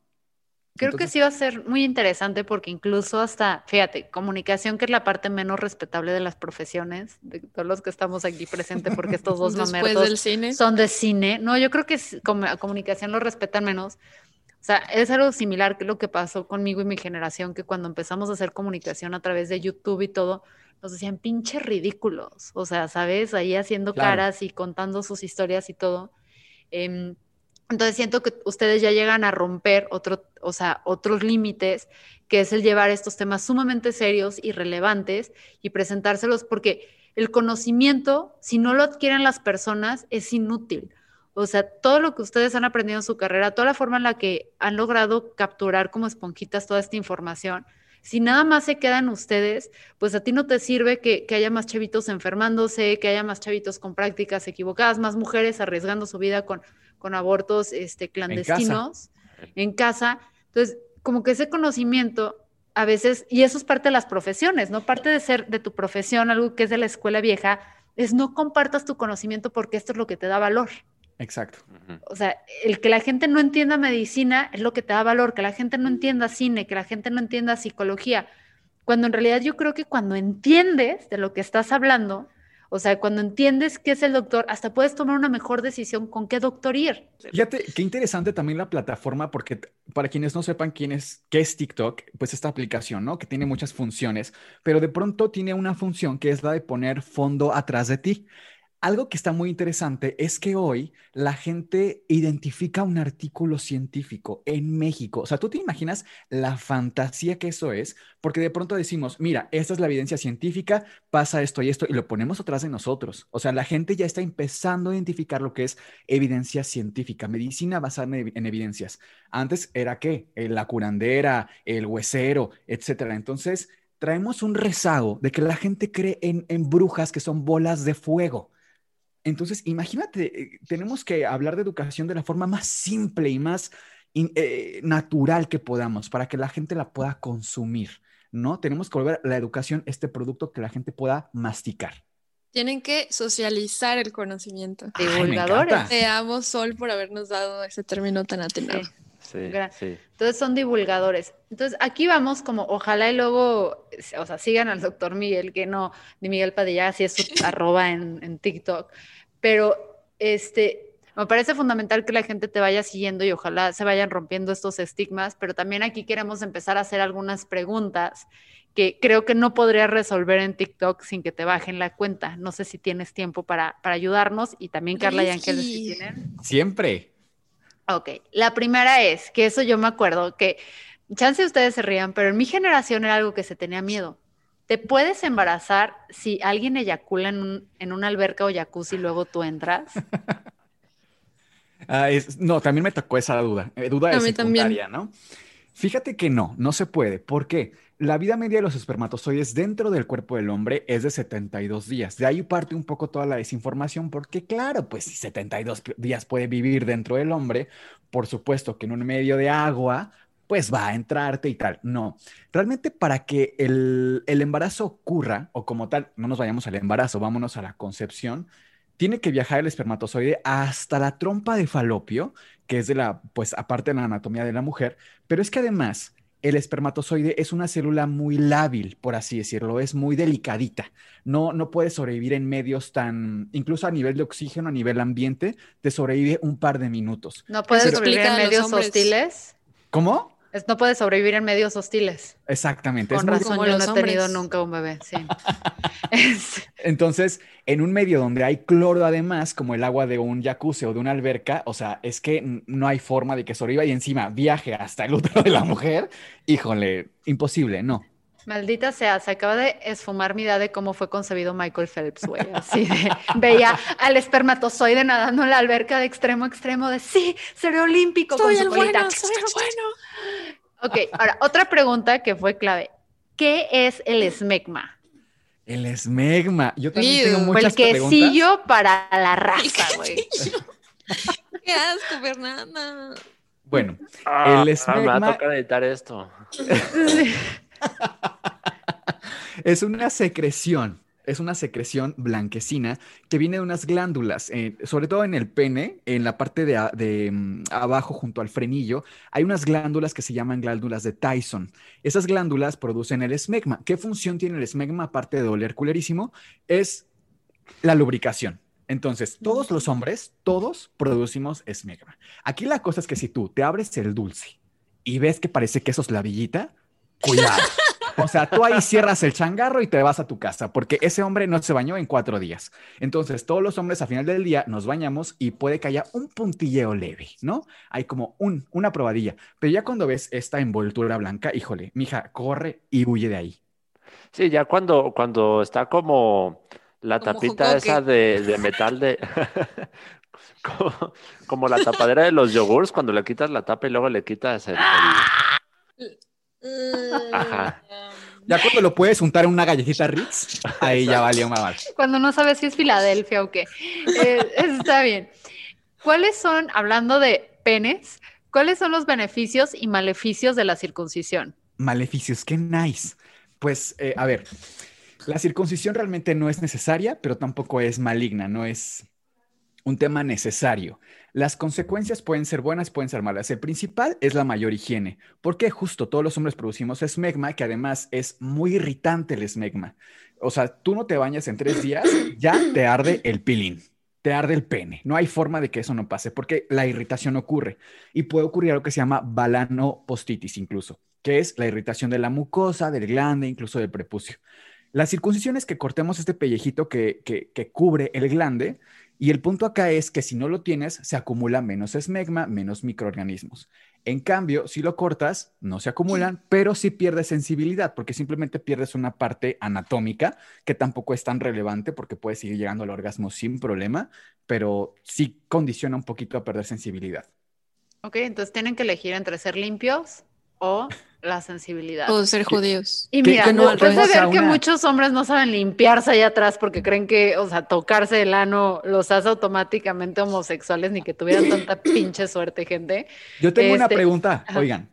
Speaker 1: Creo que sí va a ser muy interesante porque incluso hasta, fíjate, comunicación, que es la parte menos respetable de las profesiones, de todos los que estamos aquí presentes, porque estos dos mamertos
Speaker 3: del cine.
Speaker 1: son de cine. No, yo creo que sí, como a comunicación lo respetan menos. O sea, es algo similar que lo que pasó conmigo y mi generación, que cuando empezamos a hacer comunicación a través de YouTube y todo, nos decían pinches ridículos. O sea, ¿sabes? Ahí haciendo
Speaker 2: Claro.
Speaker 1: caras y contando sus historias y todo. Em, entonces siento que ustedes ya llegan a romper otro, o sea, otros límites, que es el llevar estos temas sumamente serios y relevantes y presentárselos, porque el conocimiento, si no lo adquieren las personas, es inútil. O sea, todo lo que ustedes han aprendido en su carrera, toda la forma en la que han logrado capturar como esponjitas toda esta información, si nada más se quedan ustedes, pues a ti no te sirve que, haya más chavitos enfermándose, que haya más chavitos con prácticas equivocadas, más mujeres arriesgando su vida con, con abortos este, clandestinos en casa. Entonces, como que ese conocimiento a veces, y eso es parte de las profesiones, ¿no? Parte de ser de tu profesión, algo que es de la escuela vieja, es no compartas tu conocimiento porque esto es lo que te da valor.
Speaker 2: Exacto.
Speaker 1: O sea, el que la gente no entienda medicina es lo que te da valor, que la gente no entienda cine, que la gente no entienda psicología, cuando en realidad yo creo que cuando entiendes de lo que estás hablando, o sea, cuando entiendes qué es el doctor, hasta puedes tomar una mejor decisión con qué doctor ir.
Speaker 2: Fíjate, qué interesante también la plataforma, porque para quienes no sepan quién es, qué es TikTok, pues esta aplicación, ¿no? Que tiene muchas funciones, pero de pronto tiene una función que es la de poner fondo atrás de ti. Algo que está muy interesante es que hoy la gente identifica un artículo científico en México. O sea, tú te imaginas la fantasía que eso es, porque de pronto decimos, mira, esta es la evidencia científica, pasa esto y esto, y lo ponemos atrás de nosotros. O sea, la gente ya está empezando a identificar lo que es evidencia científica, medicina basada en, evidencias. Antes era qué? Eh, la curandera, el huesero, etcétera. Entonces, traemos un rezago de que la gente cree en brujas que son bolas de fuego. Entonces, imagínate, eh, tenemos que hablar de educación de la forma más simple y más eh, natural que podamos para que la gente la pueda consumir, ¿no? Tenemos que volver la educación este producto que la gente pueda masticar.
Speaker 3: Tienen que socializar el conocimiento.
Speaker 1: Divulgadores.
Speaker 3: Te amo, Sol, por habernos dado ese término tan atenado.
Speaker 4: Sí, sí.
Speaker 1: Entonces son divulgadores. Entonces aquí vamos como, ojalá y luego, o sea, sigan al doctor Miguel, que no, ni Miguel Padilla, así es su arroba en, en TikTok, pero este, me parece fundamental que la gente te vaya siguiendo y ojalá se vayan rompiendo estos estigmas, pero también aquí queremos empezar a hacer algunas preguntas que creo que no podría resolver en TikTok sin que te bajen la cuenta. No sé si tienes tiempo para, para ayudarnos y también Carla y Ángeles si tienen.
Speaker 2: Siempre.
Speaker 1: Ok, la primera es, que eso yo me acuerdo, que chance ustedes se rían, pero en mi generación era algo que se tenía miedo. ¿Te puedes embarazar si alguien eyacula en, un, en una alberca o jacuzzi y luego tú entras?
Speaker 2: Ah, no, también me tocó esa duda, eh, duda de secundaria, ¿no? Fíjate que no, no se puede. ¿Por qué? La vida media de los espermatozoides dentro del cuerpo del hombre es de 72 días. De ahí parte un poco toda la desinformación, porque claro, pues si 72 días puede vivir dentro del hombre, por supuesto que en un medio de agua, pues va a entrarte y tal. No, realmente para que el, el, embarazo ocurra, o como tal, no nos vayamos al embarazo, vámonos a la concepción, tiene que viajar el espermatozoide hasta la trompa de falopio, que es de la, pues aparte de la anatomía de la mujer, pero es que además el espermatozoide es una célula muy lábil, por así decirlo, es muy delicadita. No, no puede sobrevivir en medios tan, incluso a nivel de oxígeno, a nivel ambiente, te sobrevive un par de minutos.
Speaker 1: No puede sobrevivir en medios hostiles.
Speaker 2: ¿Cómo?
Speaker 1: No puede sobrevivir en medios hostiles.
Speaker 2: Exactamente.
Speaker 1: Con razón, yo no he tenido nunca un bebé, sí.
Speaker 2: Entonces, en un medio donde hay cloro además, como el agua de un jacuzzi o de una alberca, o sea, es que no hay forma de que sobreviva y encima viaje hasta el útero de la mujer, híjole, imposible, no.
Speaker 1: Maldita sea, se acaba de esfumar mi idea de cómo fue concebido Michael Phelps, güey. Así de, veía al espermatozoide nadando en la alberca de extremo a extremo de sí, seré olímpico
Speaker 3: soy
Speaker 1: con
Speaker 3: el Bueno, soy el
Speaker 1: bueno. Ok, ahora, otra pregunta que fue clave. ¿Qué es el esmegma?
Speaker 2: El esmegma. Yo también tengo muchas
Speaker 1: El quesillo para la raza, güey.
Speaker 3: Qué asco, Fernanda.
Speaker 2: Bueno,
Speaker 4: ah, el esmegma... Ah, me va a tocar editar esto.
Speaker 2: es una secreción, es una secreción blanquecina que viene de unas glándulas, eh, sobre todo en el pene, en la parte de, mm, abajo junto al frenillo, hay unas glándulas que se llaman glándulas de Tyson. Esas glándulas producen el esmegma. ¿Qué función tiene el esmegma aparte de doler culerísimo? Es la lubricación. Entonces, todos los hombres, todos producimos esmegma. Aquí la cosa es que si tú te abres el dulce y ves que parece que eso es la villita, cuidado. O sea, tú ahí cierras el changarro y te vas a tu casa, porque ese hombre no se bañó en cuatro días. Entonces, todos los hombres a final del día nos bañamos y puede que haya un puntilleo leve, ¿no? Hay como un, una probadilla. Pero ya cuando ves esta envoltura blanca, híjole, mija, corre y huye de ahí.
Speaker 4: Sí, ya cuando, cuando está como La
Speaker 3: Como
Speaker 4: tapita esa de, de metal de... como, como la tapadera de los yogurts, cuando le quitas la tapa y luego le quitas el... el- Ajá.
Speaker 2: Ya cuando lo puedes untar en una galletita Ritz, ahí ya valió más.
Speaker 1: Cuando no sabes si es Filadelfia o qué. Eh, está bien. ¿Cuáles son, hablando de penes, cuáles son los beneficios y maleficios de la circuncisión?
Speaker 2: Maleficios, qué nice. Pues, eh, a ver, la circuncisión realmente no es necesaria, pero tampoco es maligna, no es un tema necesario. Las consecuencias pueden ser buenas, pueden ser malas. El principal es la mayor higiene, porque justo todos los hombres producimos esmegma, que además es muy irritante el esmegma. O sea, tú no te bañas en tres días, ya te arde el pilín, te arde el pene. No hay forma de que eso no pase, porque la irritación ocurre y puede ocurrir algo que se llama balanopostitis incluso, que es la irritación de la mucosa, del glande, incluso del prepucio. La circuncisión es que cortemos este pellejito que, que, que cubre el glande y el punto acá es que si no lo tienes, se acumula menos esmegma, menos microorganismos. En cambio, si lo cortas, no se acumulan, pero sí pierdes sensibilidad, porque simplemente pierdes una parte anatómica que tampoco es tan relevante porque puedes seguir llegando al orgasmo sin problema, pero sí condiciona un poquito a perder sensibilidad.
Speaker 1: Ok, entonces tienen que elegir entre ser limpios o la sensibilidad.
Speaker 3: O ser judíos.
Speaker 1: Y
Speaker 2: que-
Speaker 1: mira,
Speaker 2: que no
Speaker 1: después de ver que
Speaker 2: una-
Speaker 1: muchos hombres no saben limpiarse allá atrás porque creen que, o sea, tocarse el ano los hace automáticamente homosexuales ni que tuvieran tanta pinche suerte, gente.
Speaker 2: Yo tengo una
Speaker 1: Este,
Speaker 2: pregunta. Oigan,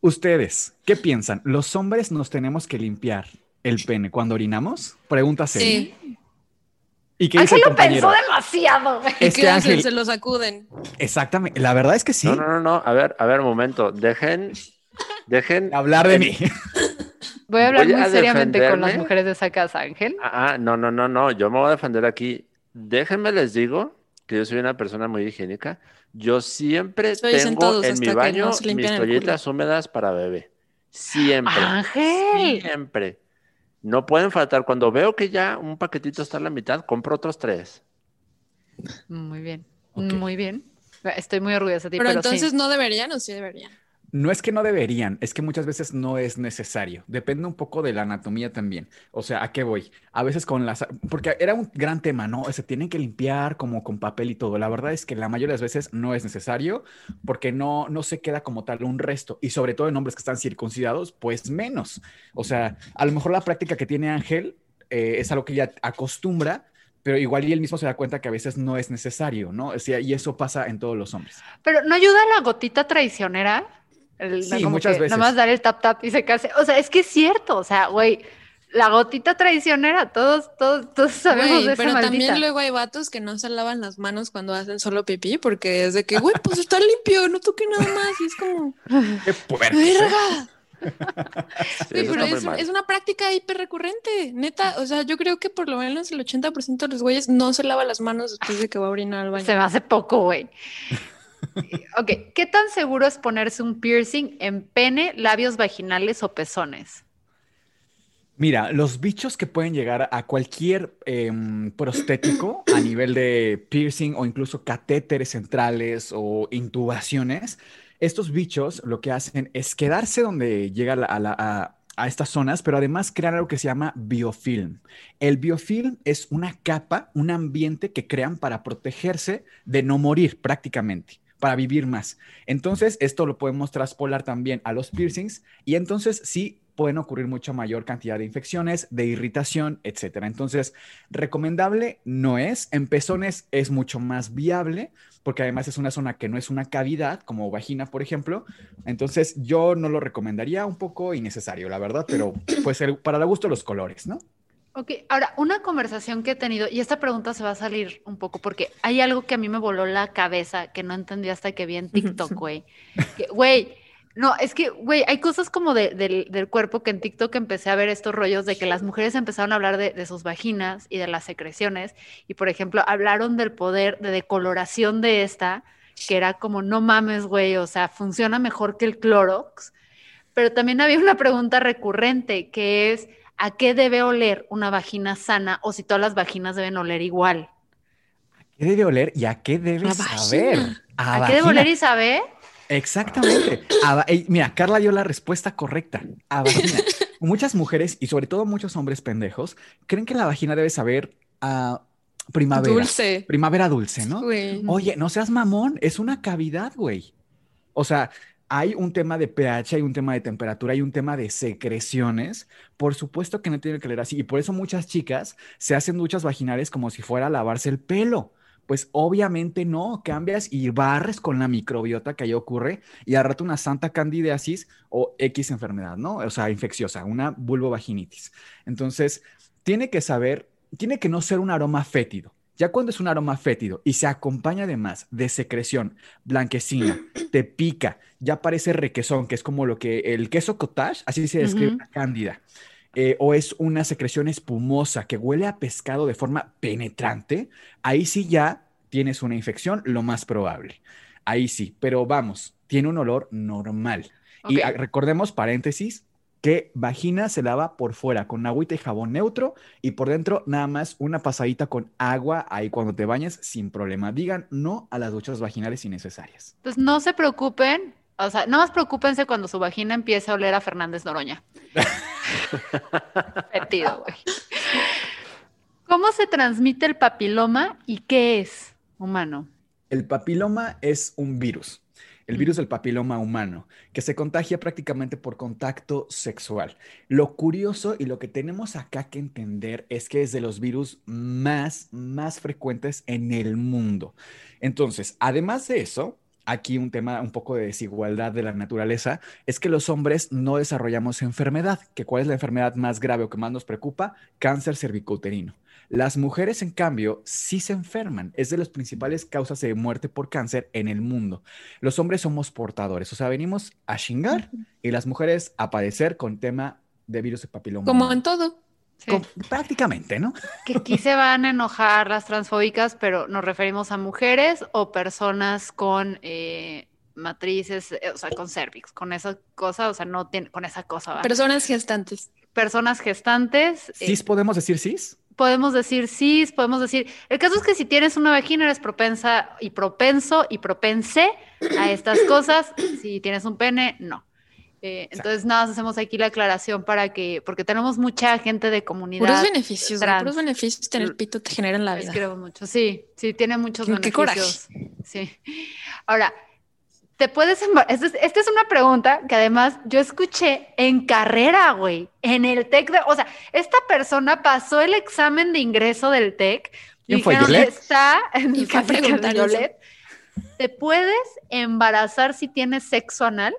Speaker 2: ustedes, ¿qué piensan? ¿Los hombres nos tenemos que limpiar el pene cuando orinamos? Pregunta seria.
Speaker 3: Sí.
Speaker 2: ¿Y qué
Speaker 1: Ángel
Speaker 2: el
Speaker 1: lo pensó demasiado. güey.
Speaker 3: ¿Y
Speaker 2: Es
Speaker 3: qué
Speaker 2: que? Ángel,
Speaker 3: Se lo sacuden.
Speaker 2: exactamente, la verdad es que sí.
Speaker 4: No, no, no, no. A ver, a ver, un momento. Dejen, dejen.
Speaker 2: Hablar de mí.
Speaker 1: Voy a hablar
Speaker 4: Voy
Speaker 1: muy
Speaker 4: a
Speaker 1: seriamente con las mujeres de esa casa, Ángel.
Speaker 4: Ah, ah, no, no, no, no. Yo me voy a defender aquí. Déjenme les digo que yo soy una persona muy higiénica. Yo siempre tengo
Speaker 3: todos
Speaker 4: en mi baño
Speaker 3: no
Speaker 4: mis toallitas húmedas para bebé. Siempre.
Speaker 1: Ángel.
Speaker 4: Siempre. No pueden faltar. Cuando veo que ya un paquetito está a la mitad, compro otros tres.
Speaker 1: Muy bien, muy bien. Estoy muy orgullosa de ti,
Speaker 3: Pero,
Speaker 1: pero,
Speaker 3: entonces
Speaker 1: sí.
Speaker 3: no deberían o sí deberían.
Speaker 2: No es que no deberían, es que muchas veces no es necesario. Depende un poco de la anatomía también. O sea, ¿a qué voy? A veces con las... Porque era un gran tema, ¿no? Se tienen que limpiar como con papel y todo. La verdad es que la mayoría de las veces no es necesario porque no, no se queda como tal un resto. Y sobre todo en hombres que están circuncidados, pues menos. O sea, a lo mejor la práctica que tiene Ángel eh, es algo que ella acostumbra, pero igual y él mismo se da cuenta que a veces no es necesario, ¿no? Y eso pasa en todos los hombres.
Speaker 1: Pero ¿no ayuda la gotita traicionera? El-
Speaker 2: Sí,
Speaker 1: como
Speaker 2: muchas
Speaker 1: que
Speaker 2: veces.
Speaker 1: Nada más dar el tap tap y se case. O sea, es que es cierto. O sea, güey, la gotita traicionera, todos, todos, todos sabemos
Speaker 3: Güey,
Speaker 1: de esa
Speaker 3: pero
Speaker 1: maldita.
Speaker 3: también luego hay vatos que no se lavan las manos cuando hacen solo pipí porque es de que, güey, pues está limpio, no toque nada más. Y es como,
Speaker 2: ¡Qué puercos, ¿eh?
Speaker 3: ¡verga!
Speaker 4: Sí,
Speaker 3: pero es una práctica hiper recurrente, neta. O sea, yo creo que por lo menos el 80% de los güeyes no se lava las manos después de que va a orinar al baño.
Speaker 1: Se me hace poco, güey. Ok, ¿qué tan seguro es ponerse un piercing en pene, labios vaginales o pezones?
Speaker 2: Mira, los bichos que pueden llegar a cualquier em, prostético a nivel de piercing o incluso catéteres centrales o intubaciones, estos bichos lo que hacen es quedarse donde llega a, estas zonas, pero además crear algo que se llama biofilm. El biofilm es una capa, un ambiente que crean para protegerse de no morir prácticamente para vivir más. Entonces, esto lo podemos traspolar también a los piercings y entonces sí pueden ocurrir mucha mayor cantidad de infecciones, de irritación, etcétera. Entonces, recomendable no es. En pezones es mucho más viable porque además es una zona que no es una cavidad, como vagina, por ejemplo. Entonces, yo no lo recomendaría, un poco innecesario, la verdad, pero pues para el gusto los colores, ¿no?
Speaker 1: Ok, ahora, una conversación que he tenido, y esta pregunta se va a salir un poco, porque hay algo que a mí me voló la cabeza, que no entendí hasta que vi en TikTok, güey. Güey, no, es que, güey, hay cosas como de- del, del cuerpo que en TikTok empecé a ver estos rollos de que las mujeres empezaron a hablar de, de sus vaginas y de las secreciones, y por ejemplo, hablaron del poder de decoloración de esta, que era como, no mames, güey, o sea, funciona mejor que el Clorox. Pero también había una pregunta recurrente, que es, ¿a qué debe oler una vagina sana o si todas las vaginas deben oler igual?
Speaker 2: ¿Qué debe oler y a qué debe
Speaker 3: A
Speaker 2: saber? A,
Speaker 1: ¿A, qué debe oler Isabel?
Speaker 2: Exactamente. A mira, Carla dio la respuesta correcta. A vagina. Muchas mujeres y sobre todo muchos hombres pendejos creen que la vagina debe saber ah, primavera.
Speaker 3: Dulce.
Speaker 2: Primavera dulce, ¿no?
Speaker 3: Güey.
Speaker 2: Oye, no seas mamón, es una cavidad, güey. O sea, hay un tema de pH, hay un tema de temperatura, hay un tema de secreciones. Por supuesto que no tiene que leer así. Y por eso muchas chicas se hacen duchas vaginales como si fuera a lavarse el pelo. Pues obviamente no, cambias y barres con la microbiota que ahí ocurre y al rato una santa candidiasis o X enfermedad, ¿no? O sea, infecciosa, una vulvovaginitis. Entonces, tiene que saber, tiene que no ser un aroma fétido. Ya cuando es un aroma fétido y se acompaña además de secreción blanquecina, te pica, ya parece requesón, que es como lo que el queso cottage, así se describe cándida, eh, o es una secreción espumosa que huele a pescado de forma penetrante, ahí sí ya tienes una infección, lo más probable. Ahí sí, pero vamos, tiene un olor normal. Y recordemos, paréntesis, que vagina se lava por fuera con agüita y jabón neutro y por dentro nada más una pasadita con agua ahí cuando te bañes sin problema. Digan no a las duchas vaginales innecesarias.
Speaker 1: Pues no se preocupen, o sea, no más preocúpense cuando su vagina empiece a oler a Fernández Noroña. Metido, güey. ¿Cómo se transmite el papiloma y qué es humano?
Speaker 2: El papiloma es un virus, el virus del papiloma humano, que se contagia prácticamente por contacto sexual. Lo curioso y lo que tenemos acá que entender es que es de los virus más, más frecuentes en el mundo. Entonces, además de eso, aquí un tema un poco de desigualdad de la naturaleza, es que los hombres no desarrollamos enfermedad, que cuál es la enfermedad más grave o que más nos preocupa, cáncer cervicouterino. Las mujeres, en cambio, sí se enferman. Es de las principales causas de muerte por cáncer en el mundo. Los hombres somos portadores, o sea, venimos a chingar y las mujeres a padecer con tema de virus de papiloma.
Speaker 3: Como en todo.
Speaker 1: Sí,
Speaker 2: prácticamente, ¿no?
Speaker 1: que aquí se van a enojar las transfóbicas, pero nos referimos a mujeres o personas con eh, matrices, eh, o sea, con cervix, con esa cosa, o sea, no tiene, con esa cosa, ¿va?
Speaker 3: Personas gestantes.
Speaker 1: personas gestantes. eh,
Speaker 2: ¿Cis podemos decir cis?
Speaker 1: Podemos decir sí, podemos decir. El caso es que si tienes una vagina, eres propensa y propenso y propense a estas cosas. Si tienes un pene, no. Eh, entonces, nada, más hacemos aquí la aclaración para que, porque tenemos mucha gente de comunidad.
Speaker 3: Puros beneficios,
Speaker 1: trans.
Speaker 3: puros beneficios tener pito te genera en la
Speaker 1: Les
Speaker 3: vida.
Speaker 1: queremos mucho. Sí, sí, tiene muchos
Speaker 3: Qué- qué coraje.
Speaker 1: beneficios. Sí. Ahora, te puedes embarazar. Esta es, esta es una pregunta que además yo escuché en carrera, güey, en el TEC. De, o sea, esta persona pasó el examen de ingreso del TEC. y
Speaker 2: ¿Quién fue,
Speaker 1: dijeron,
Speaker 2: Yolette?
Speaker 1: Está en
Speaker 3: Y fue a
Speaker 1: casi que
Speaker 3: preguntar eso.
Speaker 1: Yolette. ¿Te puedes embarazar si tienes sexo anal?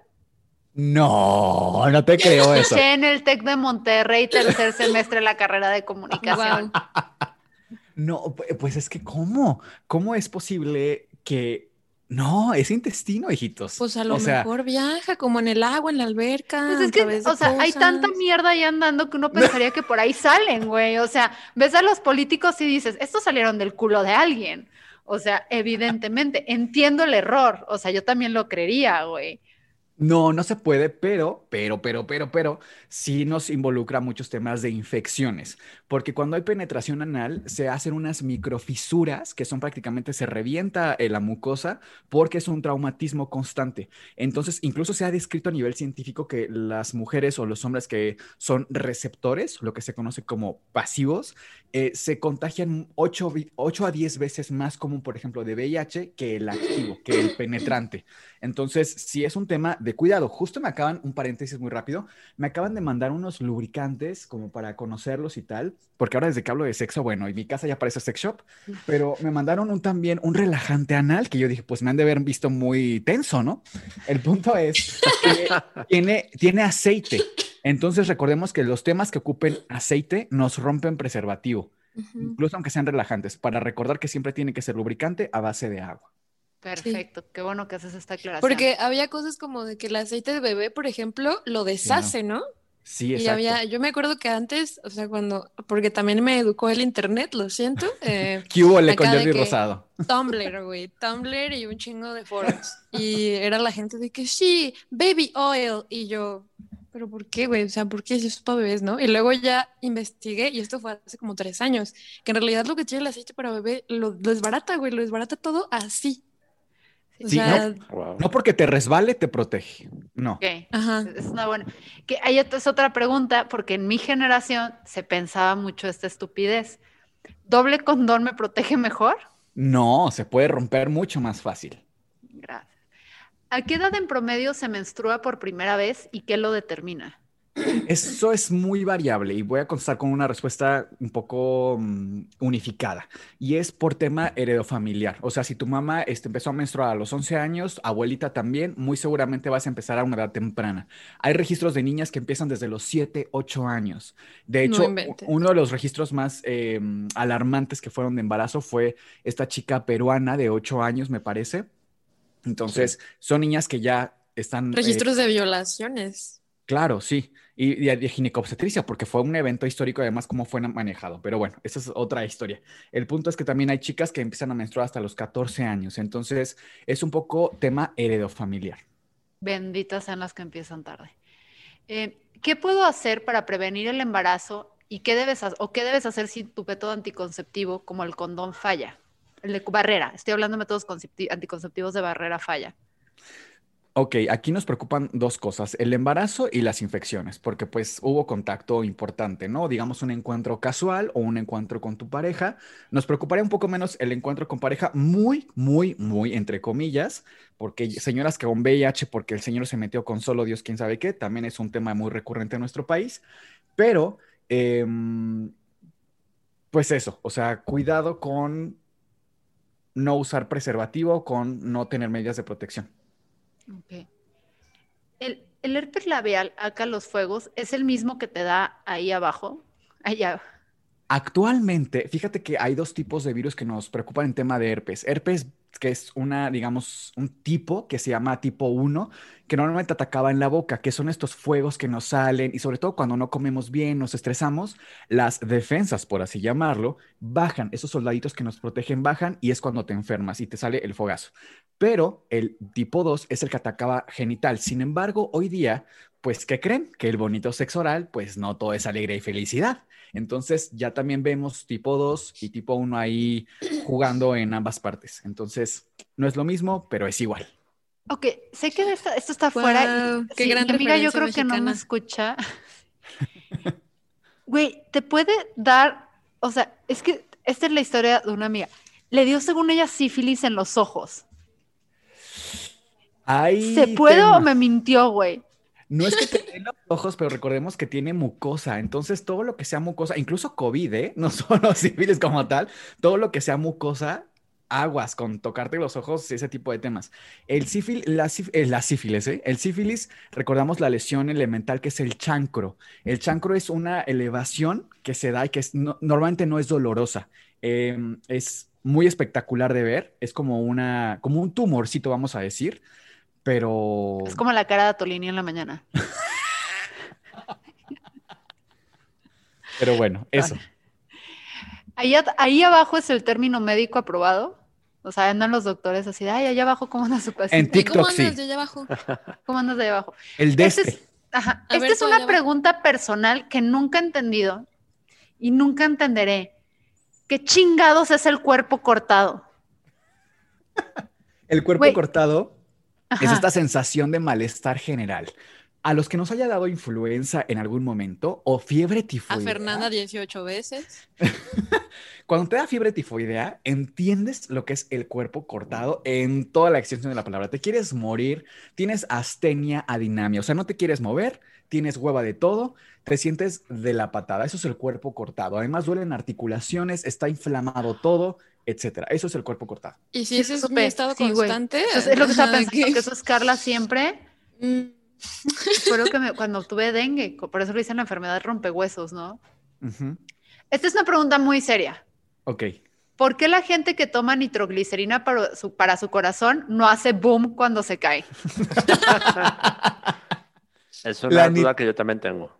Speaker 2: No, no te creo eso.
Speaker 1: Escuché en el TEC de Monterrey, tercer semestre de la carrera de comunicación.
Speaker 2: No, pu- pues es que ¿cómo? ¿Cómo es posible que... No, es intestino, hijitos.
Speaker 3: Pues a lo
Speaker 2: O sea,
Speaker 3: mejor viaja como en el agua, en la alberca.
Speaker 1: Pues es que, o sea, hay tanta mierda ahí andando que uno pensaría que por ahí salen, güey. O sea, ves a los políticos y dices, estos salieron del culo de alguien. O sea, evidentemente, entiendo el error. O sea, yo también lo creería, güey.
Speaker 2: No, no se puede, pero, pero, pero, pero, pero, sí nos involucra muchos temas de infecciones, porque cuando hay penetración anal se hacen unas microfisuras que son prácticamente se revienta eh, la mucosa porque es un traumatismo constante. Entonces, incluso se ha descrito a nivel científico que las mujeres o los hombres que son receptores, lo que se conoce como pasivos, eh, se contagian 8, a 10 veces más común, por ejemplo, de VIH que el activo, que el penetrante. Entonces, si es un tema de cuidado, justo me acaban, un paréntesis muy rápido, me acaban de mandar unos lubricantes como para conocerlos y tal, porque ahora desde que hablo de sexo, bueno, y mi casa ya parece sex shop, pero me mandaron un también un relajante anal que yo dije, pues me han de haber visto muy tenso, ¿no? El punto es que tiene, tiene aceite. Entonces recordemos que los temas que ocupen aceite nos rompen preservativo, incluso aunque sean relajantes, para recordar que siempre tiene que ser lubricante a base de agua.
Speaker 1: Perfecto, qué bueno que haces esta aclaración.
Speaker 3: Porque había cosas como de que el aceite de bebé, por ejemplo, lo deshace, ¿no?
Speaker 2: Sí,
Speaker 3: Y
Speaker 2: exacto.
Speaker 3: había, yo me acuerdo que antes, o sea, cuando, porque también me educó el internet, lo siento, eh,
Speaker 2: ¿Qué hubo le con Jordi Rosado?
Speaker 3: Tumblr, güey, Tumblr y un chingo de foros. Y era la gente de que sí, baby oil. Y yo, ¿pero por qué, güey? O sea, ¿por qué eso es para bebés, no? Y luego ya investigué, y esto fue hace como tres años, que en realidad lo que tiene el aceite para bebé lo, lo desbarata, güey, lo desbarata todo así. O
Speaker 2: Sí,
Speaker 3: sea,
Speaker 4: Wow.
Speaker 2: No porque te resbale, te protege. No.
Speaker 3: Ajá.
Speaker 1: Es una buena. Que ahí otra- es otra pregunta, porque en mi generación se pensaba mucho esta estupidez. ¿Doble condón me protege mejor?
Speaker 2: No, se puede romper mucho más fácil.
Speaker 1: Gracias. ¿A qué edad en promedio se menstrua por primera vez y qué lo determina?
Speaker 2: Eso es muy variable y voy a contestar con una respuesta un poco mm, unificada y es por tema heredofamiliar. O sea, si tu mamá este, empezó a menstruar a los 11 años, abuelita también, muy seguramente vas a empezar a una edad temprana. Hay registros de niñas que empiezan desde los 7, 8 años. De hecho, uno de los registros más eh, alarmantes que fueron de embarazo fue esta chica peruana de 8 años, me parece. Entonces, son niñas que ya están... eh,
Speaker 3: Registros de violaciones.
Speaker 2: Claro, sí. Y de, ginecobstetricia, porque fue un evento histórico, además, cómo fue manejado. Pero bueno, esa es otra historia. El punto es que también hay chicas que empiezan a menstruar hasta los 14 años. Entonces, es un poco tema heredofamiliar.
Speaker 1: Benditas sean las que empiezan tarde. Eh, ¿Qué puedo hacer para prevenir el embarazo y qué debes, o qué debes hacer si tu método anticonceptivo, como el condón, falla? El barrera. Estoy hablando de métodos concepti- anticonceptivos de barrera falla.
Speaker 2: Ok, aquí nos preocupan dos cosas, el embarazo y las infecciones, porque pues hubo contacto importante, ¿no? Digamos un encuentro casual o un encuentro con tu pareja. Nos preocuparía un poco menos el encuentro con pareja, muy, muy, muy, entre comillas, porque señoras que con VIH, porque el señor se metió con solo Dios, quién sabe qué, también es un tema muy recurrente en nuestro país, pero em, pues eso, o sea, cuidado con no usar preservativo, con no tener medidas de protección.
Speaker 1: Ok. El, el herpes labial, acá los fuegos, es el mismo que te da ahí abajo. Allá.
Speaker 2: Actualmente, fíjate que hay dos tipos de virus que nos preocupan en tema de herpes. Herpes, que es una, digamos, un tipo que se llama tipo 1, que normalmente atacaba en la boca, que son estos fuegos que nos salen y sobre todo cuando no comemos bien, nos estresamos, las defensas, por así llamarlo, bajan. Esos soldaditos que nos protegen bajan y es cuando te enfermas y te sale el fogazo. Pero el tipo 2 es el que atacaba genital. Sin embargo, hoy día, pues, ¿qué creen? Que el bonito sexo oral, pues no todo es alegría y felicidad. Entonces ya también vemos tipo 2 y tipo 1 ahí jugando en ambas partes. Entonces no es lo mismo, pero es igual.
Speaker 1: Ok, sé que esto está fuera. y-
Speaker 3: Guau, qué
Speaker 1: sí,
Speaker 3: gran
Speaker 1: mi amiga yo creo que no me escucha. Güey, te puede dar, o sea, es que esta es la historia de una amiga. Le dio según ella sífilis en los ojos.
Speaker 2: Hay
Speaker 1: ¿Se puede o me mintió, güey?
Speaker 2: No es que te den los ojos, pero recordemos que tiene mucosa. Entonces todo lo que sea mucosa, incluso COVID, ¿eh? No solo sífilis como tal, todo lo que sea mucosa, aguas con tocarte los ojos, ese tipo de temas. El sífilis, la, eh, la sífilis, ¿eh? El sífilis, recordamos la lesión elemental que es el chancro. El chancro es una elevación que se da y que es, no- normalmente no es dolorosa. Em, es muy espectacular de ver. Es como una, como un tumorcito, vamos a decir. Pero
Speaker 1: Es como la cara de Tolini en la mañana.
Speaker 2: Pero bueno, eso.
Speaker 1: Ahí, ahí abajo es el término médico aprobado. O sea, andan los doctores así de, ay, allá abajo, ¿cómo anda su
Speaker 2: En
Speaker 1: paciente?
Speaker 3: ¿Y cómo
Speaker 2: TikTok sí.
Speaker 3: andas de allá abajo?
Speaker 1: ¿Cómo andas de ahí abajo?
Speaker 2: El de
Speaker 1: Este
Speaker 2: este.
Speaker 1: es, ajá,
Speaker 3: A
Speaker 1: esta
Speaker 3: ver,
Speaker 1: es una
Speaker 3: allá abajo.
Speaker 1: pregunta personal que nunca he entendido y nunca entenderé. ¿Qué chingados es el cuerpo cortado?
Speaker 2: El cuerpo
Speaker 1: Güey.
Speaker 2: cortado es esta sensación de malestar general. A los que nos haya dado influenza en algún momento o fiebre
Speaker 3: A
Speaker 2: tifoidea.
Speaker 3: Fernanda 18 veces.
Speaker 2: Cuando te da fiebre tifoidea, entiendes lo que es el cuerpo cortado en toda la extensión de la palabra. Te quieres morir, tienes astenia, adinamia, o sea, no te quieres mover, tienes hueva de todo, te sientes de la patada. Eso es el cuerpo cortado. Además, duelen articulaciones, está inflamado todo, etcétera. Eso es el cuerpo cortado.
Speaker 3: Y si ese es mi estado
Speaker 1: Sí,
Speaker 3: constante.
Speaker 1: Eso es, lo que estaba
Speaker 3: ajá,
Speaker 1: pensando,
Speaker 3: que-
Speaker 1: que eso es Carla siempre.
Speaker 3: Mm,
Speaker 1: lo que me- cuando tuve dengue, por eso le dicen la enfermedad rompehuesos, ¿no? Esta es una pregunta muy seria.
Speaker 2: Ok.
Speaker 1: ¿Por qué la gente que toma nitroglicerina para su, para su corazón no hace boom cuando se cae?
Speaker 4: Es una duda que yo también tengo.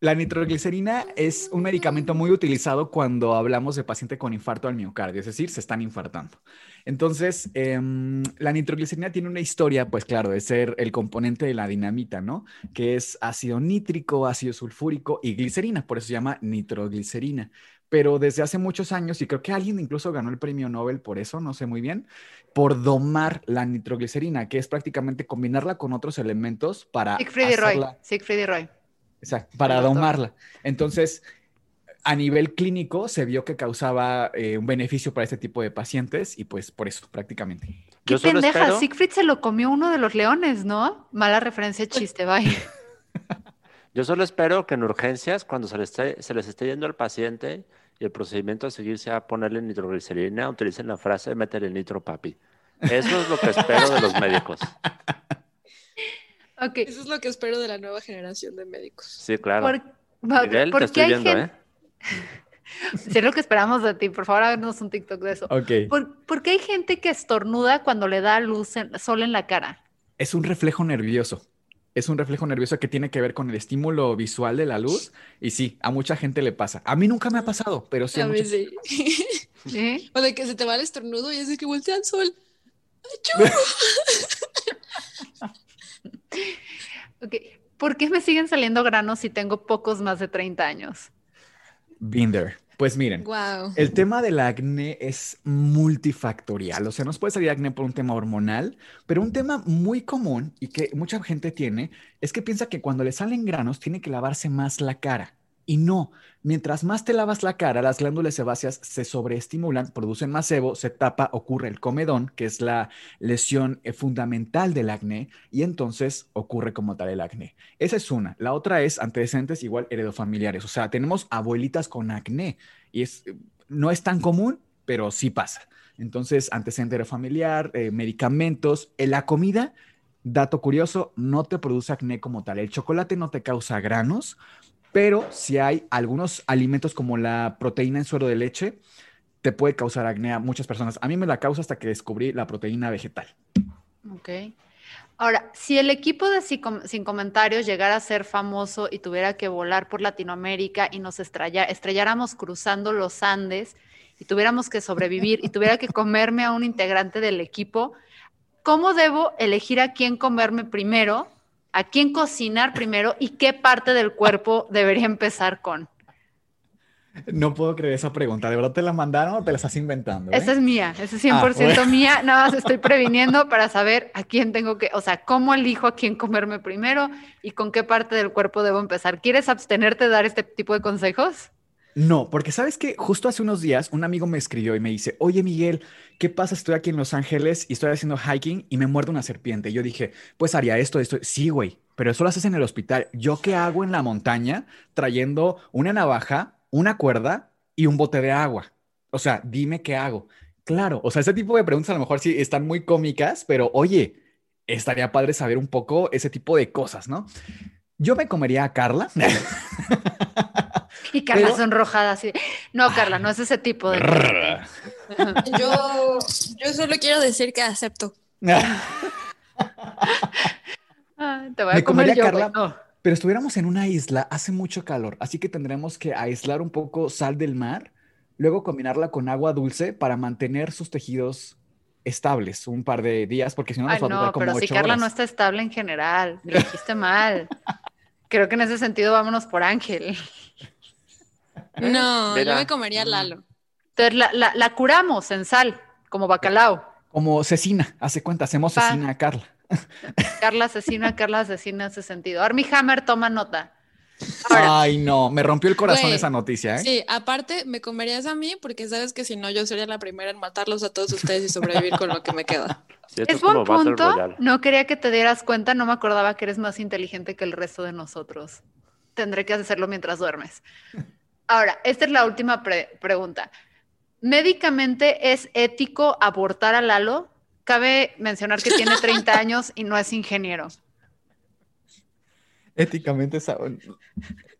Speaker 2: La nitroglicerina es un medicamento muy utilizado cuando hablamos de paciente con infarto al miocardio, es decir, se están infartando. Entonces, em, la nitroglicerina tiene una historia, pues claro, de ser el componente de la dinamita, ¿no? Que es ácido nítrico, ácido sulfúrico y glicerina, por eso se llama nitroglicerina. Pero desde hace muchos años, y creo que alguien incluso ganó el premio Nobel por eso, no sé muy bien, por domar la nitroglicerina, que es prácticamente combinarla con otros elementos para
Speaker 1: Siegfried y Roy. Siegfried y Roy.
Speaker 2: Exacto, para domarla. Entonces, a nivel clínico se vio que causaba eh, un beneficio para este tipo de pacientes y pues por eso prácticamente.
Speaker 1: Qué
Speaker 4: Yo
Speaker 1: pendeja,
Speaker 4: espero-
Speaker 1: Siegfried se lo comió uno de los leones, ¿no? Mala referencia, chiste, bye.
Speaker 4: Yo solo espero que en urgencias, cuando se les esté, se les esté yendo al paciente y el procedimiento a seguir sea ponerle nitroglicerina, utilicen la frase métele nitro papi. Eso es lo que espero de los médicos.
Speaker 1: Ok,
Speaker 3: Eso es lo que espero de la nueva generación de médicos.
Speaker 4: Sí, claro.
Speaker 1: por,
Speaker 4: Miguel,
Speaker 1: ¿por
Speaker 4: te estoy
Speaker 1: hay
Speaker 4: viendo,
Speaker 1: gen-
Speaker 4: ¿eh?
Speaker 1: Sí, es lo que esperamos de ti. Por favor, háganos un TikTok de eso.
Speaker 2: Ok.
Speaker 1: ¿Por, por qué hay gente que estornuda cuando le da luz en- sol en la cara?
Speaker 2: Es un reflejo nervioso. Es un reflejo nervioso que tiene que ver con el estímulo visual de la luz. Y sí, a mucha gente le pasa. A mí nunca me ha pasado, pero sí a,
Speaker 3: A mí sí.
Speaker 1: ¿Sí?
Speaker 3: o de que se te va el estornudo y es de que voltea al sol. ¡Achú!
Speaker 1: Ok. ¿Por qué me siguen saliendo granos si tengo pocos más de 30 años?
Speaker 2: Been there. Pues miren,
Speaker 3: Wow.
Speaker 2: el tema del acné es multifactorial. O sea, nos puede salir acné por un tema hormonal, pero un tema muy común y que mucha gente tiene es que piensa que cuando le salen granos tiene que lavarse más la cara. Y no, mientras más te lavas la cara, las glándulas sebáceas se sobreestimulan, producen más sebo, se tapa, ocurre el comedón, que es la lesión eh, fundamental del acné, y entonces ocurre como tal el acné. Esa es una. La otra es antecedentes igual heredofamiliares. O sea, tenemos abuelitas con acné y es, no es tan común, pero sí pasa. Entonces, antecedente heredofamiliar, eh, medicamentos, en la comida. Dato curioso, no te produce acné como tal. El chocolate no te causa granos, pero si hay algunos alimentos como la proteína en suero de leche, te puede causar acné a muchas personas. A mí me la causa hasta que descubrí la proteína vegetal.
Speaker 1: Ok. Ahora, si el equipo de Sin, Com- Sin Comentarios llegara a ser famoso y tuviera que volar por Latinoamérica y nos estrelláramos cruzando los Andes y tuviéramos que sobrevivir y tuviera que comerme a un integrante del equipo, ¿cómo debo elegir a quién comerme primero, a quién cocinar primero y qué parte del cuerpo debería empezar con?
Speaker 2: No puedo creer esa pregunta. ¿De verdad te la mandaron o te la estás inventando? eh?
Speaker 1: Esa es mía, esa es 100%
Speaker 2: Ah, bueno.
Speaker 1: mía. Nada más estoy previniendo para saber a quién tengo que, o sea, cómo elijo a quién comerme primero y con qué parte del cuerpo debo empezar. ¿Quieres abstenerte de dar este tipo de consejos?
Speaker 2: No, porque sabes que justo hace unos días un amigo me escribió y me dice, oye Miguel, ¿qué pasa? Estoy aquí en Los Ángeles y estoy haciendo hiking y me muerde una serpiente. Y yo dije, pues haría esto, esto. Sí, güey, pero eso lo haces en el hospital. ¿Yo qué hago en la montaña trayendo una navaja, una cuerda y un bote de agua? O sea, dime qué hago. Claro, o sea, ese tipo de preguntas a lo mejor sí están muy cómicas, pero oye, estaría padre saber un poco ese tipo de cosas, ¿no? Yo me comería a Carla.
Speaker 1: Y Carla
Speaker 2: Pero-
Speaker 1: sonrojada así. de, No, Carla, no es ese tipo de.
Speaker 3: Yo, yo solo quiero decir que acepto.
Speaker 1: Ah, te voy a
Speaker 2: Me
Speaker 1: comer
Speaker 2: comería
Speaker 1: yo,
Speaker 2: Carla.
Speaker 1: No.
Speaker 2: Pero estuviéramos en una isla, hace mucho calor, así que tendremos que aislar un poco sal del mar, luego combinarla con agua dulce para mantener sus tejidos estables un par de días, porque si no nos
Speaker 1: Ay,
Speaker 2: va a durar
Speaker 1: no,
Speaker 2: como
Speaker 1: pero si Carla
Speaker 2: horas.
Speaker 1: no está estable en general, lo dijiste mal. Creo que en ese sentido vámonos por Ángel.
Speaker 3: No,
Speaker 4: Mira.
Speaker 3: yo me comería a Lalo.
Speaker 1: Entonces la, la- la curamos en sal, como bacalao.
Speaker 2: Como cecina, hace cuenta, hacemos
Speaker 1: Va.
Speaker 2: cecina a Carla.
Speaker 1: Carla asesina, Carla asesina en ese sentido. Army Hammer toma nota. Ahora,
Speaker 2: Ay, no, me rompió el corazón esa noticia, ¿eh?
Speaker 3: Sí, aparte me comerías a mí porque sabes que si no yo sería la primera en matarlos a todos ustedes y sobrevivir con lo que me queda.
Speaker 4: Sí,
Speaker 1: es buen punto. No quería que te dieras cuenta, no me acordaba que eres más inteligente que el resto de nosotros. Tendré que hacerlo mientras duermes. Ahora, esta es la última pre- pregunta. ¿Médicamente es ético abortar a Lalo? Cabe mencionar que tiene 30 años y no es ingeniero.
Speaker 2: Éticamente, esa-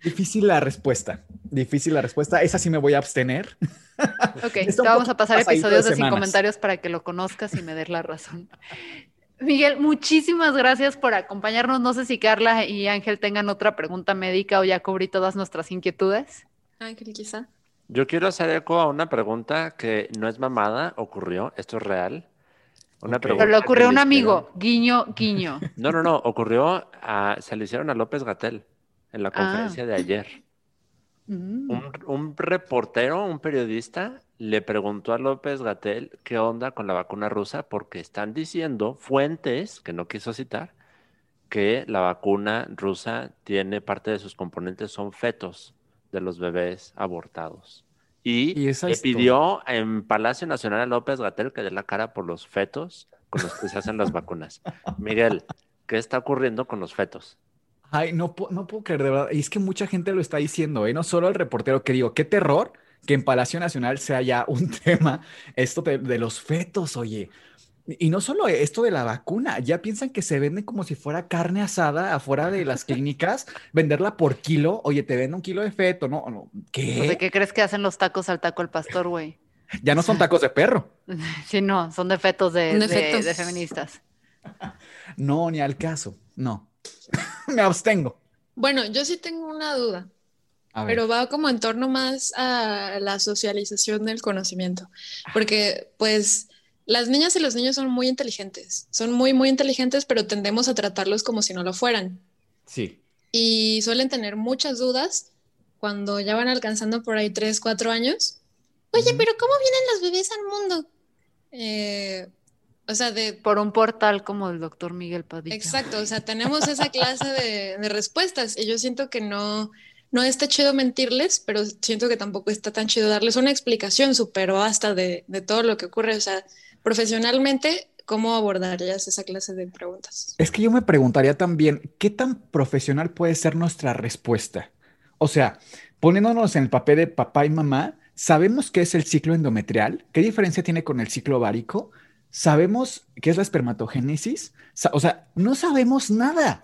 Speaker 2: difícil la respuesta. Difícil la respuesta. Esa sí me voy a abstener.
Speaker 1: Ok, te vamos a pasar episodios
Speaker 2: de
Speaker 1: de sin comentarios para que lo conozcas y me des la razón. Miguel, muchísimas gracias por acompañarnos. No sé si Carla y Ángel tengan otra pregunta médica o ya cubrí todas nuestras inquietudes.
Speaker 3: Ángel, quizá.
Speaker 4: Yo quiero hacer eco a una pregunta que no es mamada, ocurrió, esto es real. Una pregunta
Speaker 1: Pero le ocurrió a un amigo,
Speaker 4: hicieron-
Speaker 1: guiño, guiño.
Speaker 4: No, no, no, ocurrió, a, se le hicieron a López Gatel en la
Speaker 1: Ah.
Speaker 4: conferencia de ayer.
Speaker 1: Mm.
Speaker 4: Un, un reportero, un periodista, le preguntó a López Gatel qué onda con la vacuna rusa, porque están diciendo fuentes, que no quiso citar, que la vacuna rusa tiene parte de sus componentes son fetos de los bebés abortados. Y, le pidió en Palacio Nacional a López Gatel que dé la cara por los fetos con los que se hacen las vacunas. Miguel, ¿qué está ocurriendo con los fetos?
Speaker 2: Ay, no, no puedo creer, de verdad. Y es que mucha gente lo está diciendo, ¿eh? No solo el reportero que digo, qué terror que en Palacio Nacional sea ya un tema esto de, de los fetos, oye. Y no solo esto de la vacuna, ya piensan que se venden como si fuera carne asada afuera de las clínicas, venderla por kilo. Oye, te venden un kilo de feto, ¿no? no.
Speaker 1: Pues, ¿De
Speaker 2: ¿Qué?
Speaker 1: qué crees que hacen los tacos al taco al pastor, güey?
Speaker 2: Ya no son tacos de perro.
Speaker 1: Sí, no, son de fetos de,
Speaker 3: de
Speaker 1: de-
Speaker 3: fetos.
Speaker 1: de feministas.
Speaker 2: No, ni al caso. No. Me abstengo.
Speaker 3: Bueno, yo sí tengo una duda,
Speaker 2: A ver.
Speaker 3: pero va como en torno más a la socialización del conocimiento, porque pues las niñas y los niños son muy inteligentes, son muy, muy inteligentes, pero tendemos a tratarlos como si no lo fueran
Speaker 2: Sí.
Speaker 3: y suelen tener muchas dudas cuando ya van alcanzando por ahí 3, 4 años. Oye,
Speaker 2: Ujú.
Speaker 3: pero ¿cómo vienen los bebés al mundo? Eh, o sea, de
Speaker 1: Por un portal como el doctor Miguel Padilla.
Speaker 3: Exacto, o sea, tenemos esa clase de, de respuestas y yo siento que no, no está chido mentirles, pero siento que tampoco está tan chido darles una explicación súper vasta de, de todo lo que ocurre. O sea, profesionalmente, ¿cómo abordarías esa clase de preguntas?
Speaker 2: Es que yo me preguntaría también, ¿qué tan profesional puede ser nuestra respuesta? O sea, poniéndonos en el papel de papá y mamá, ¿sabemos qué es el ciclo endometrial? ¿Qué diferencia tiene con el ciclo ovárico? ¿Sabemos qué es la espermatogénesis? O sea, no sabemos nada.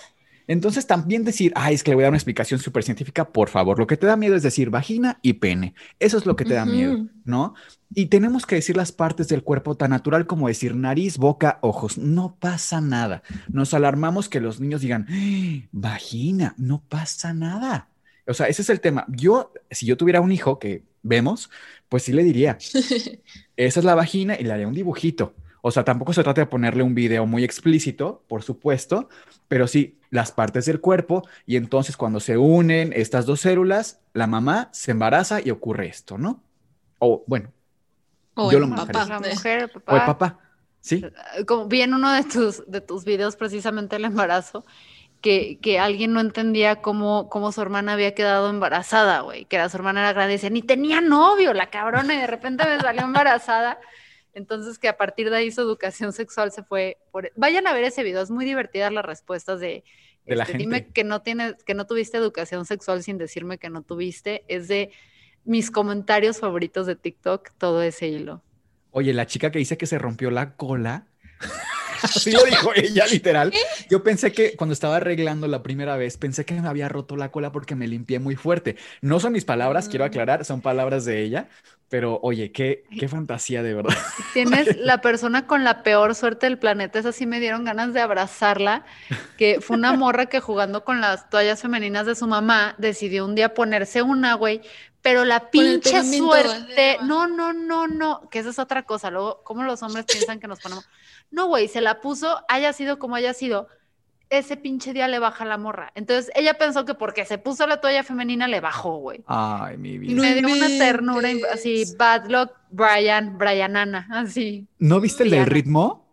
Speaker 2: Entonces también decir, ay, es que le voy a dar una explicación súper científica, por favor, lo que te da miedo es decir vagina y pene. Eso es lo que te da miedo, ¿no? Y tenemos que decir las partes del cuerpo tan natural como decir nariz, boca, ojos. No pasa nada. Nos alarmamos que los niños digan, "¡Ah! vagina, no pasa nada. O sea, ese es el tema. Yo, si yo tuviera un hijo que vemos, pues sí le diría, esa es la vagina y le haría un dibujito. O sea, tampoco se trata de ponerle un video muy explícito, por supuesto, pero sí las partes del cuerpo y entonces cuando se unen estas dos células, la mamá se embaraza y ocurre esto, ¿no? O bueno,
Speaker 3: O
Speaker 2: Yo
Speaker 3: el
Speaker 2: lo
Speaker 3: papá.
Speaker 1: La mujer, el
Speaker 2: o el
Speaker 1: papá.
Speaker 2: papá, ¿sí?
Speaker 1: Como vi en uno de tus, de tus videos precisamente el embarazo, que, que alguien no entendía cómo, cómo su hermana había quedado embarazada, güey, que era su hermana era grande y decía, ni tenía novio, la cabrona, y de repente me salió embarazada. Entonces que a partir de ahí su educación sexual se fue por... Vayan a ver ese video, es muy divertidas las respuestas de...
Speaker 2: De la
Speaker 1: este, Dime
Speaker 2: gente.
Speaker 1: que no tienes, que no tuviste educación sexual sin decirme que no tuviste. Es de mis comentarios favoritos de TikTok, todo ese hilo.
Speaker 2: Oye, la chica que dice que se rompió la cola. Así lo dijo ella, literal. Yo pensé que cuando estaba arreglando la primera vez, pensé que me había roto la cola porque me limpié muy fuerte. No son mis palabras, quiero
Speaker 1: Mm.
Speaker 2: aclarar, son palabras de ella, pero oye, qué, qué fantasía de verdad.
Speaker 1: Tienes la persona con la peor suerte del planeta. Esa sí me dieron ganas de abrazarla, que fue una morra que jugando con las toallas femeninas de su mamá decidió un día ponerse una, güey, pero la pinche suerte, no, no, no, no, que esa es otra cosa. Luego, ¿cómo los hombres piensan que nos ponemos? No, güey, se la puso, haya sido como haya sido. Ese pinche día le baja la morra. Entonces ella pensó que porque se puso la toalla femenina le bajó, güey.
Speaker 2: Ay, mi vida.
Speaker 3: No
Speaker 1: me dio una ternura, así, bad luck, Brian, Brianana, así.
Speaker 2: ¿No viste el del ritmo?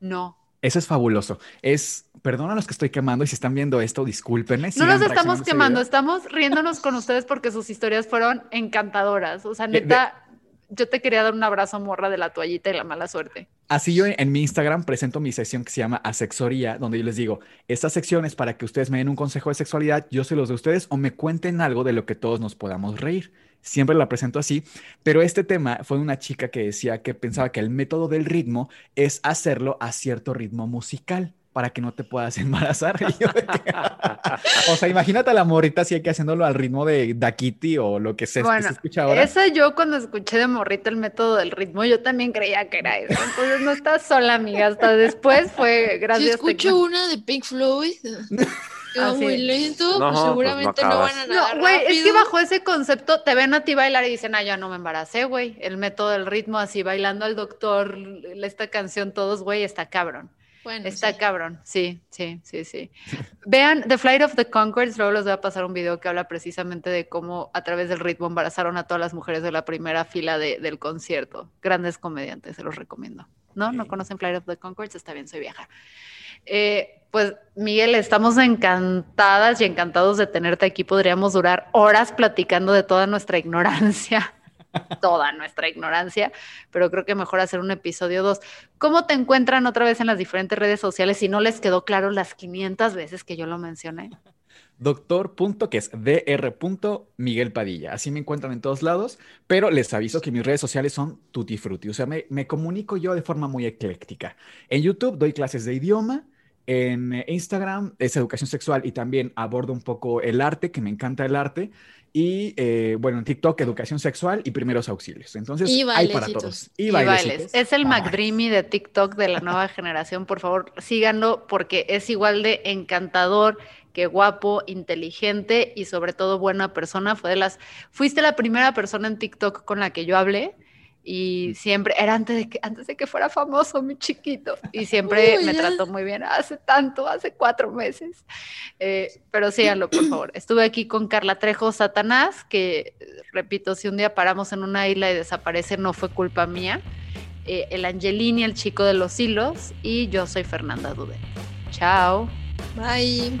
Speaker 1: No.
Speaker 2: Eso es fabuloso. Es, perdona a los que estoy quemando y si están viendo esto, discúlpenme.
Speaker 1: No nos estamos quemando, estamos riéndonos con ustedes porque sus historias fueron encantadoras. O sea,
Speaker 2: De- de-
Speaker 1: neta, yo te quería dar un abrazo morra de la toallita y la mala suerte.
Speaker 2: Así yo en, mi Instagram presento mi sección que se llama Asexoría, donde yo les digo, esta sección es para que ustedes me den un consejo de sexualidad, yo se los de ustedes o me cuenten algo de lo que todos nos podamos reír. Siempre la presento así, pero este tema fue de una chica que decía que pensaba que el método del ritmo es hacerlo a cierto ritmo musical para que no te puedas embarazar. Y yo de que- o sea, imagínate a la morrita si hay que haciéndolo al ritmo de Dakiti o lo que se, que
Speaker 1: Bueno,
Speaker 2: se escucha ahora.
Speaker 1: Esa yo cuando escuché de morrita el método del ritmo, yo también creía que era eso. Entonces no estás sola, amiga. Hasta después fue
Speaker 3: Si
Speaker 1: gracias.
Speaker 3: escucho una de Pink Floyd, que va
Speaker 1: Así
Speaker 3: muy lento,
Speaker 4: No,
Speaker 3: pues
Speaker 4: pues no
Speaker 3: seguramente no, van a nadar
Speaker 1: No, güey, es que bajo ese concepto te ven a ti bailar y dicen, ah, ya no me embaracé, güey. El método del ritmo, así bailando al doctor, esta canción, todos, güey, está cabrón.
Speaker 3: Bueno,
Speaker 1: Está
Speaker 3: sí.
Speaker 1: cabrón, sí, sí, sí, sí. Vean The Flight of the Conchords, luego les voy a pasar un video que habla precisamente de cómo a través del ritmo embarazaron a todas las mujeres de la primera fila de- del concierto. Grandes comediantes, se los recomiendo. ¿no? ¿No conocen Flight of the Concords? Está bien, soy vieja. Eh, pues Miguel, estamos encantadas y encantados de tenerte aquí. Podríamos durar horas platicando de toda nuestra ignorancia, toda nuestra ignorancia, pero creo que mejor hacer un episodio 2. ¿Cómo te encuentran otra vez en las diferentes redes sociales si no les quedó claro las 500 veces que yo lo mencioné?
Speaker 2: Doctor. que es dr. Miguel Padilla. Así me encuentran en todos lados, pero les aviso que mis redes sociales son tutti frutti. O sea, me comunico yo de forma muy ecléctica. En YouTube doy clases de idioma. En Instagram es educación sexual y también abordo un poco el arte, que me encanta el arte. Y eh, bueno, en TikTok, educación sexual y primeros auxilios. Entonces, hay para todos.
Speaker 1: Y, bailes. Es el McDreamy de TikTok de la nueva generación. Por favor, síganlo porque es igual de encantador que guapo, inteligente y sobre todo buena persona. Fue de las, fuiste la primera persona en TikTok con la que yo hablé y siempre, era antes de que, antes de que fuera famoso, mi chiquito, y siempre me trató muy bien, hace tanto, hace cuatro meses, eh, pero síganlo, por favor. Estuve aquí con Carla Trejo Satanás, que, repito, si un día paramos en una isla y desaparece, no fue culpa mía, eh, el Angelini, el chico de los hilos, y yo soy Fernanda Dude. Chao.
Speaker 3: Bye.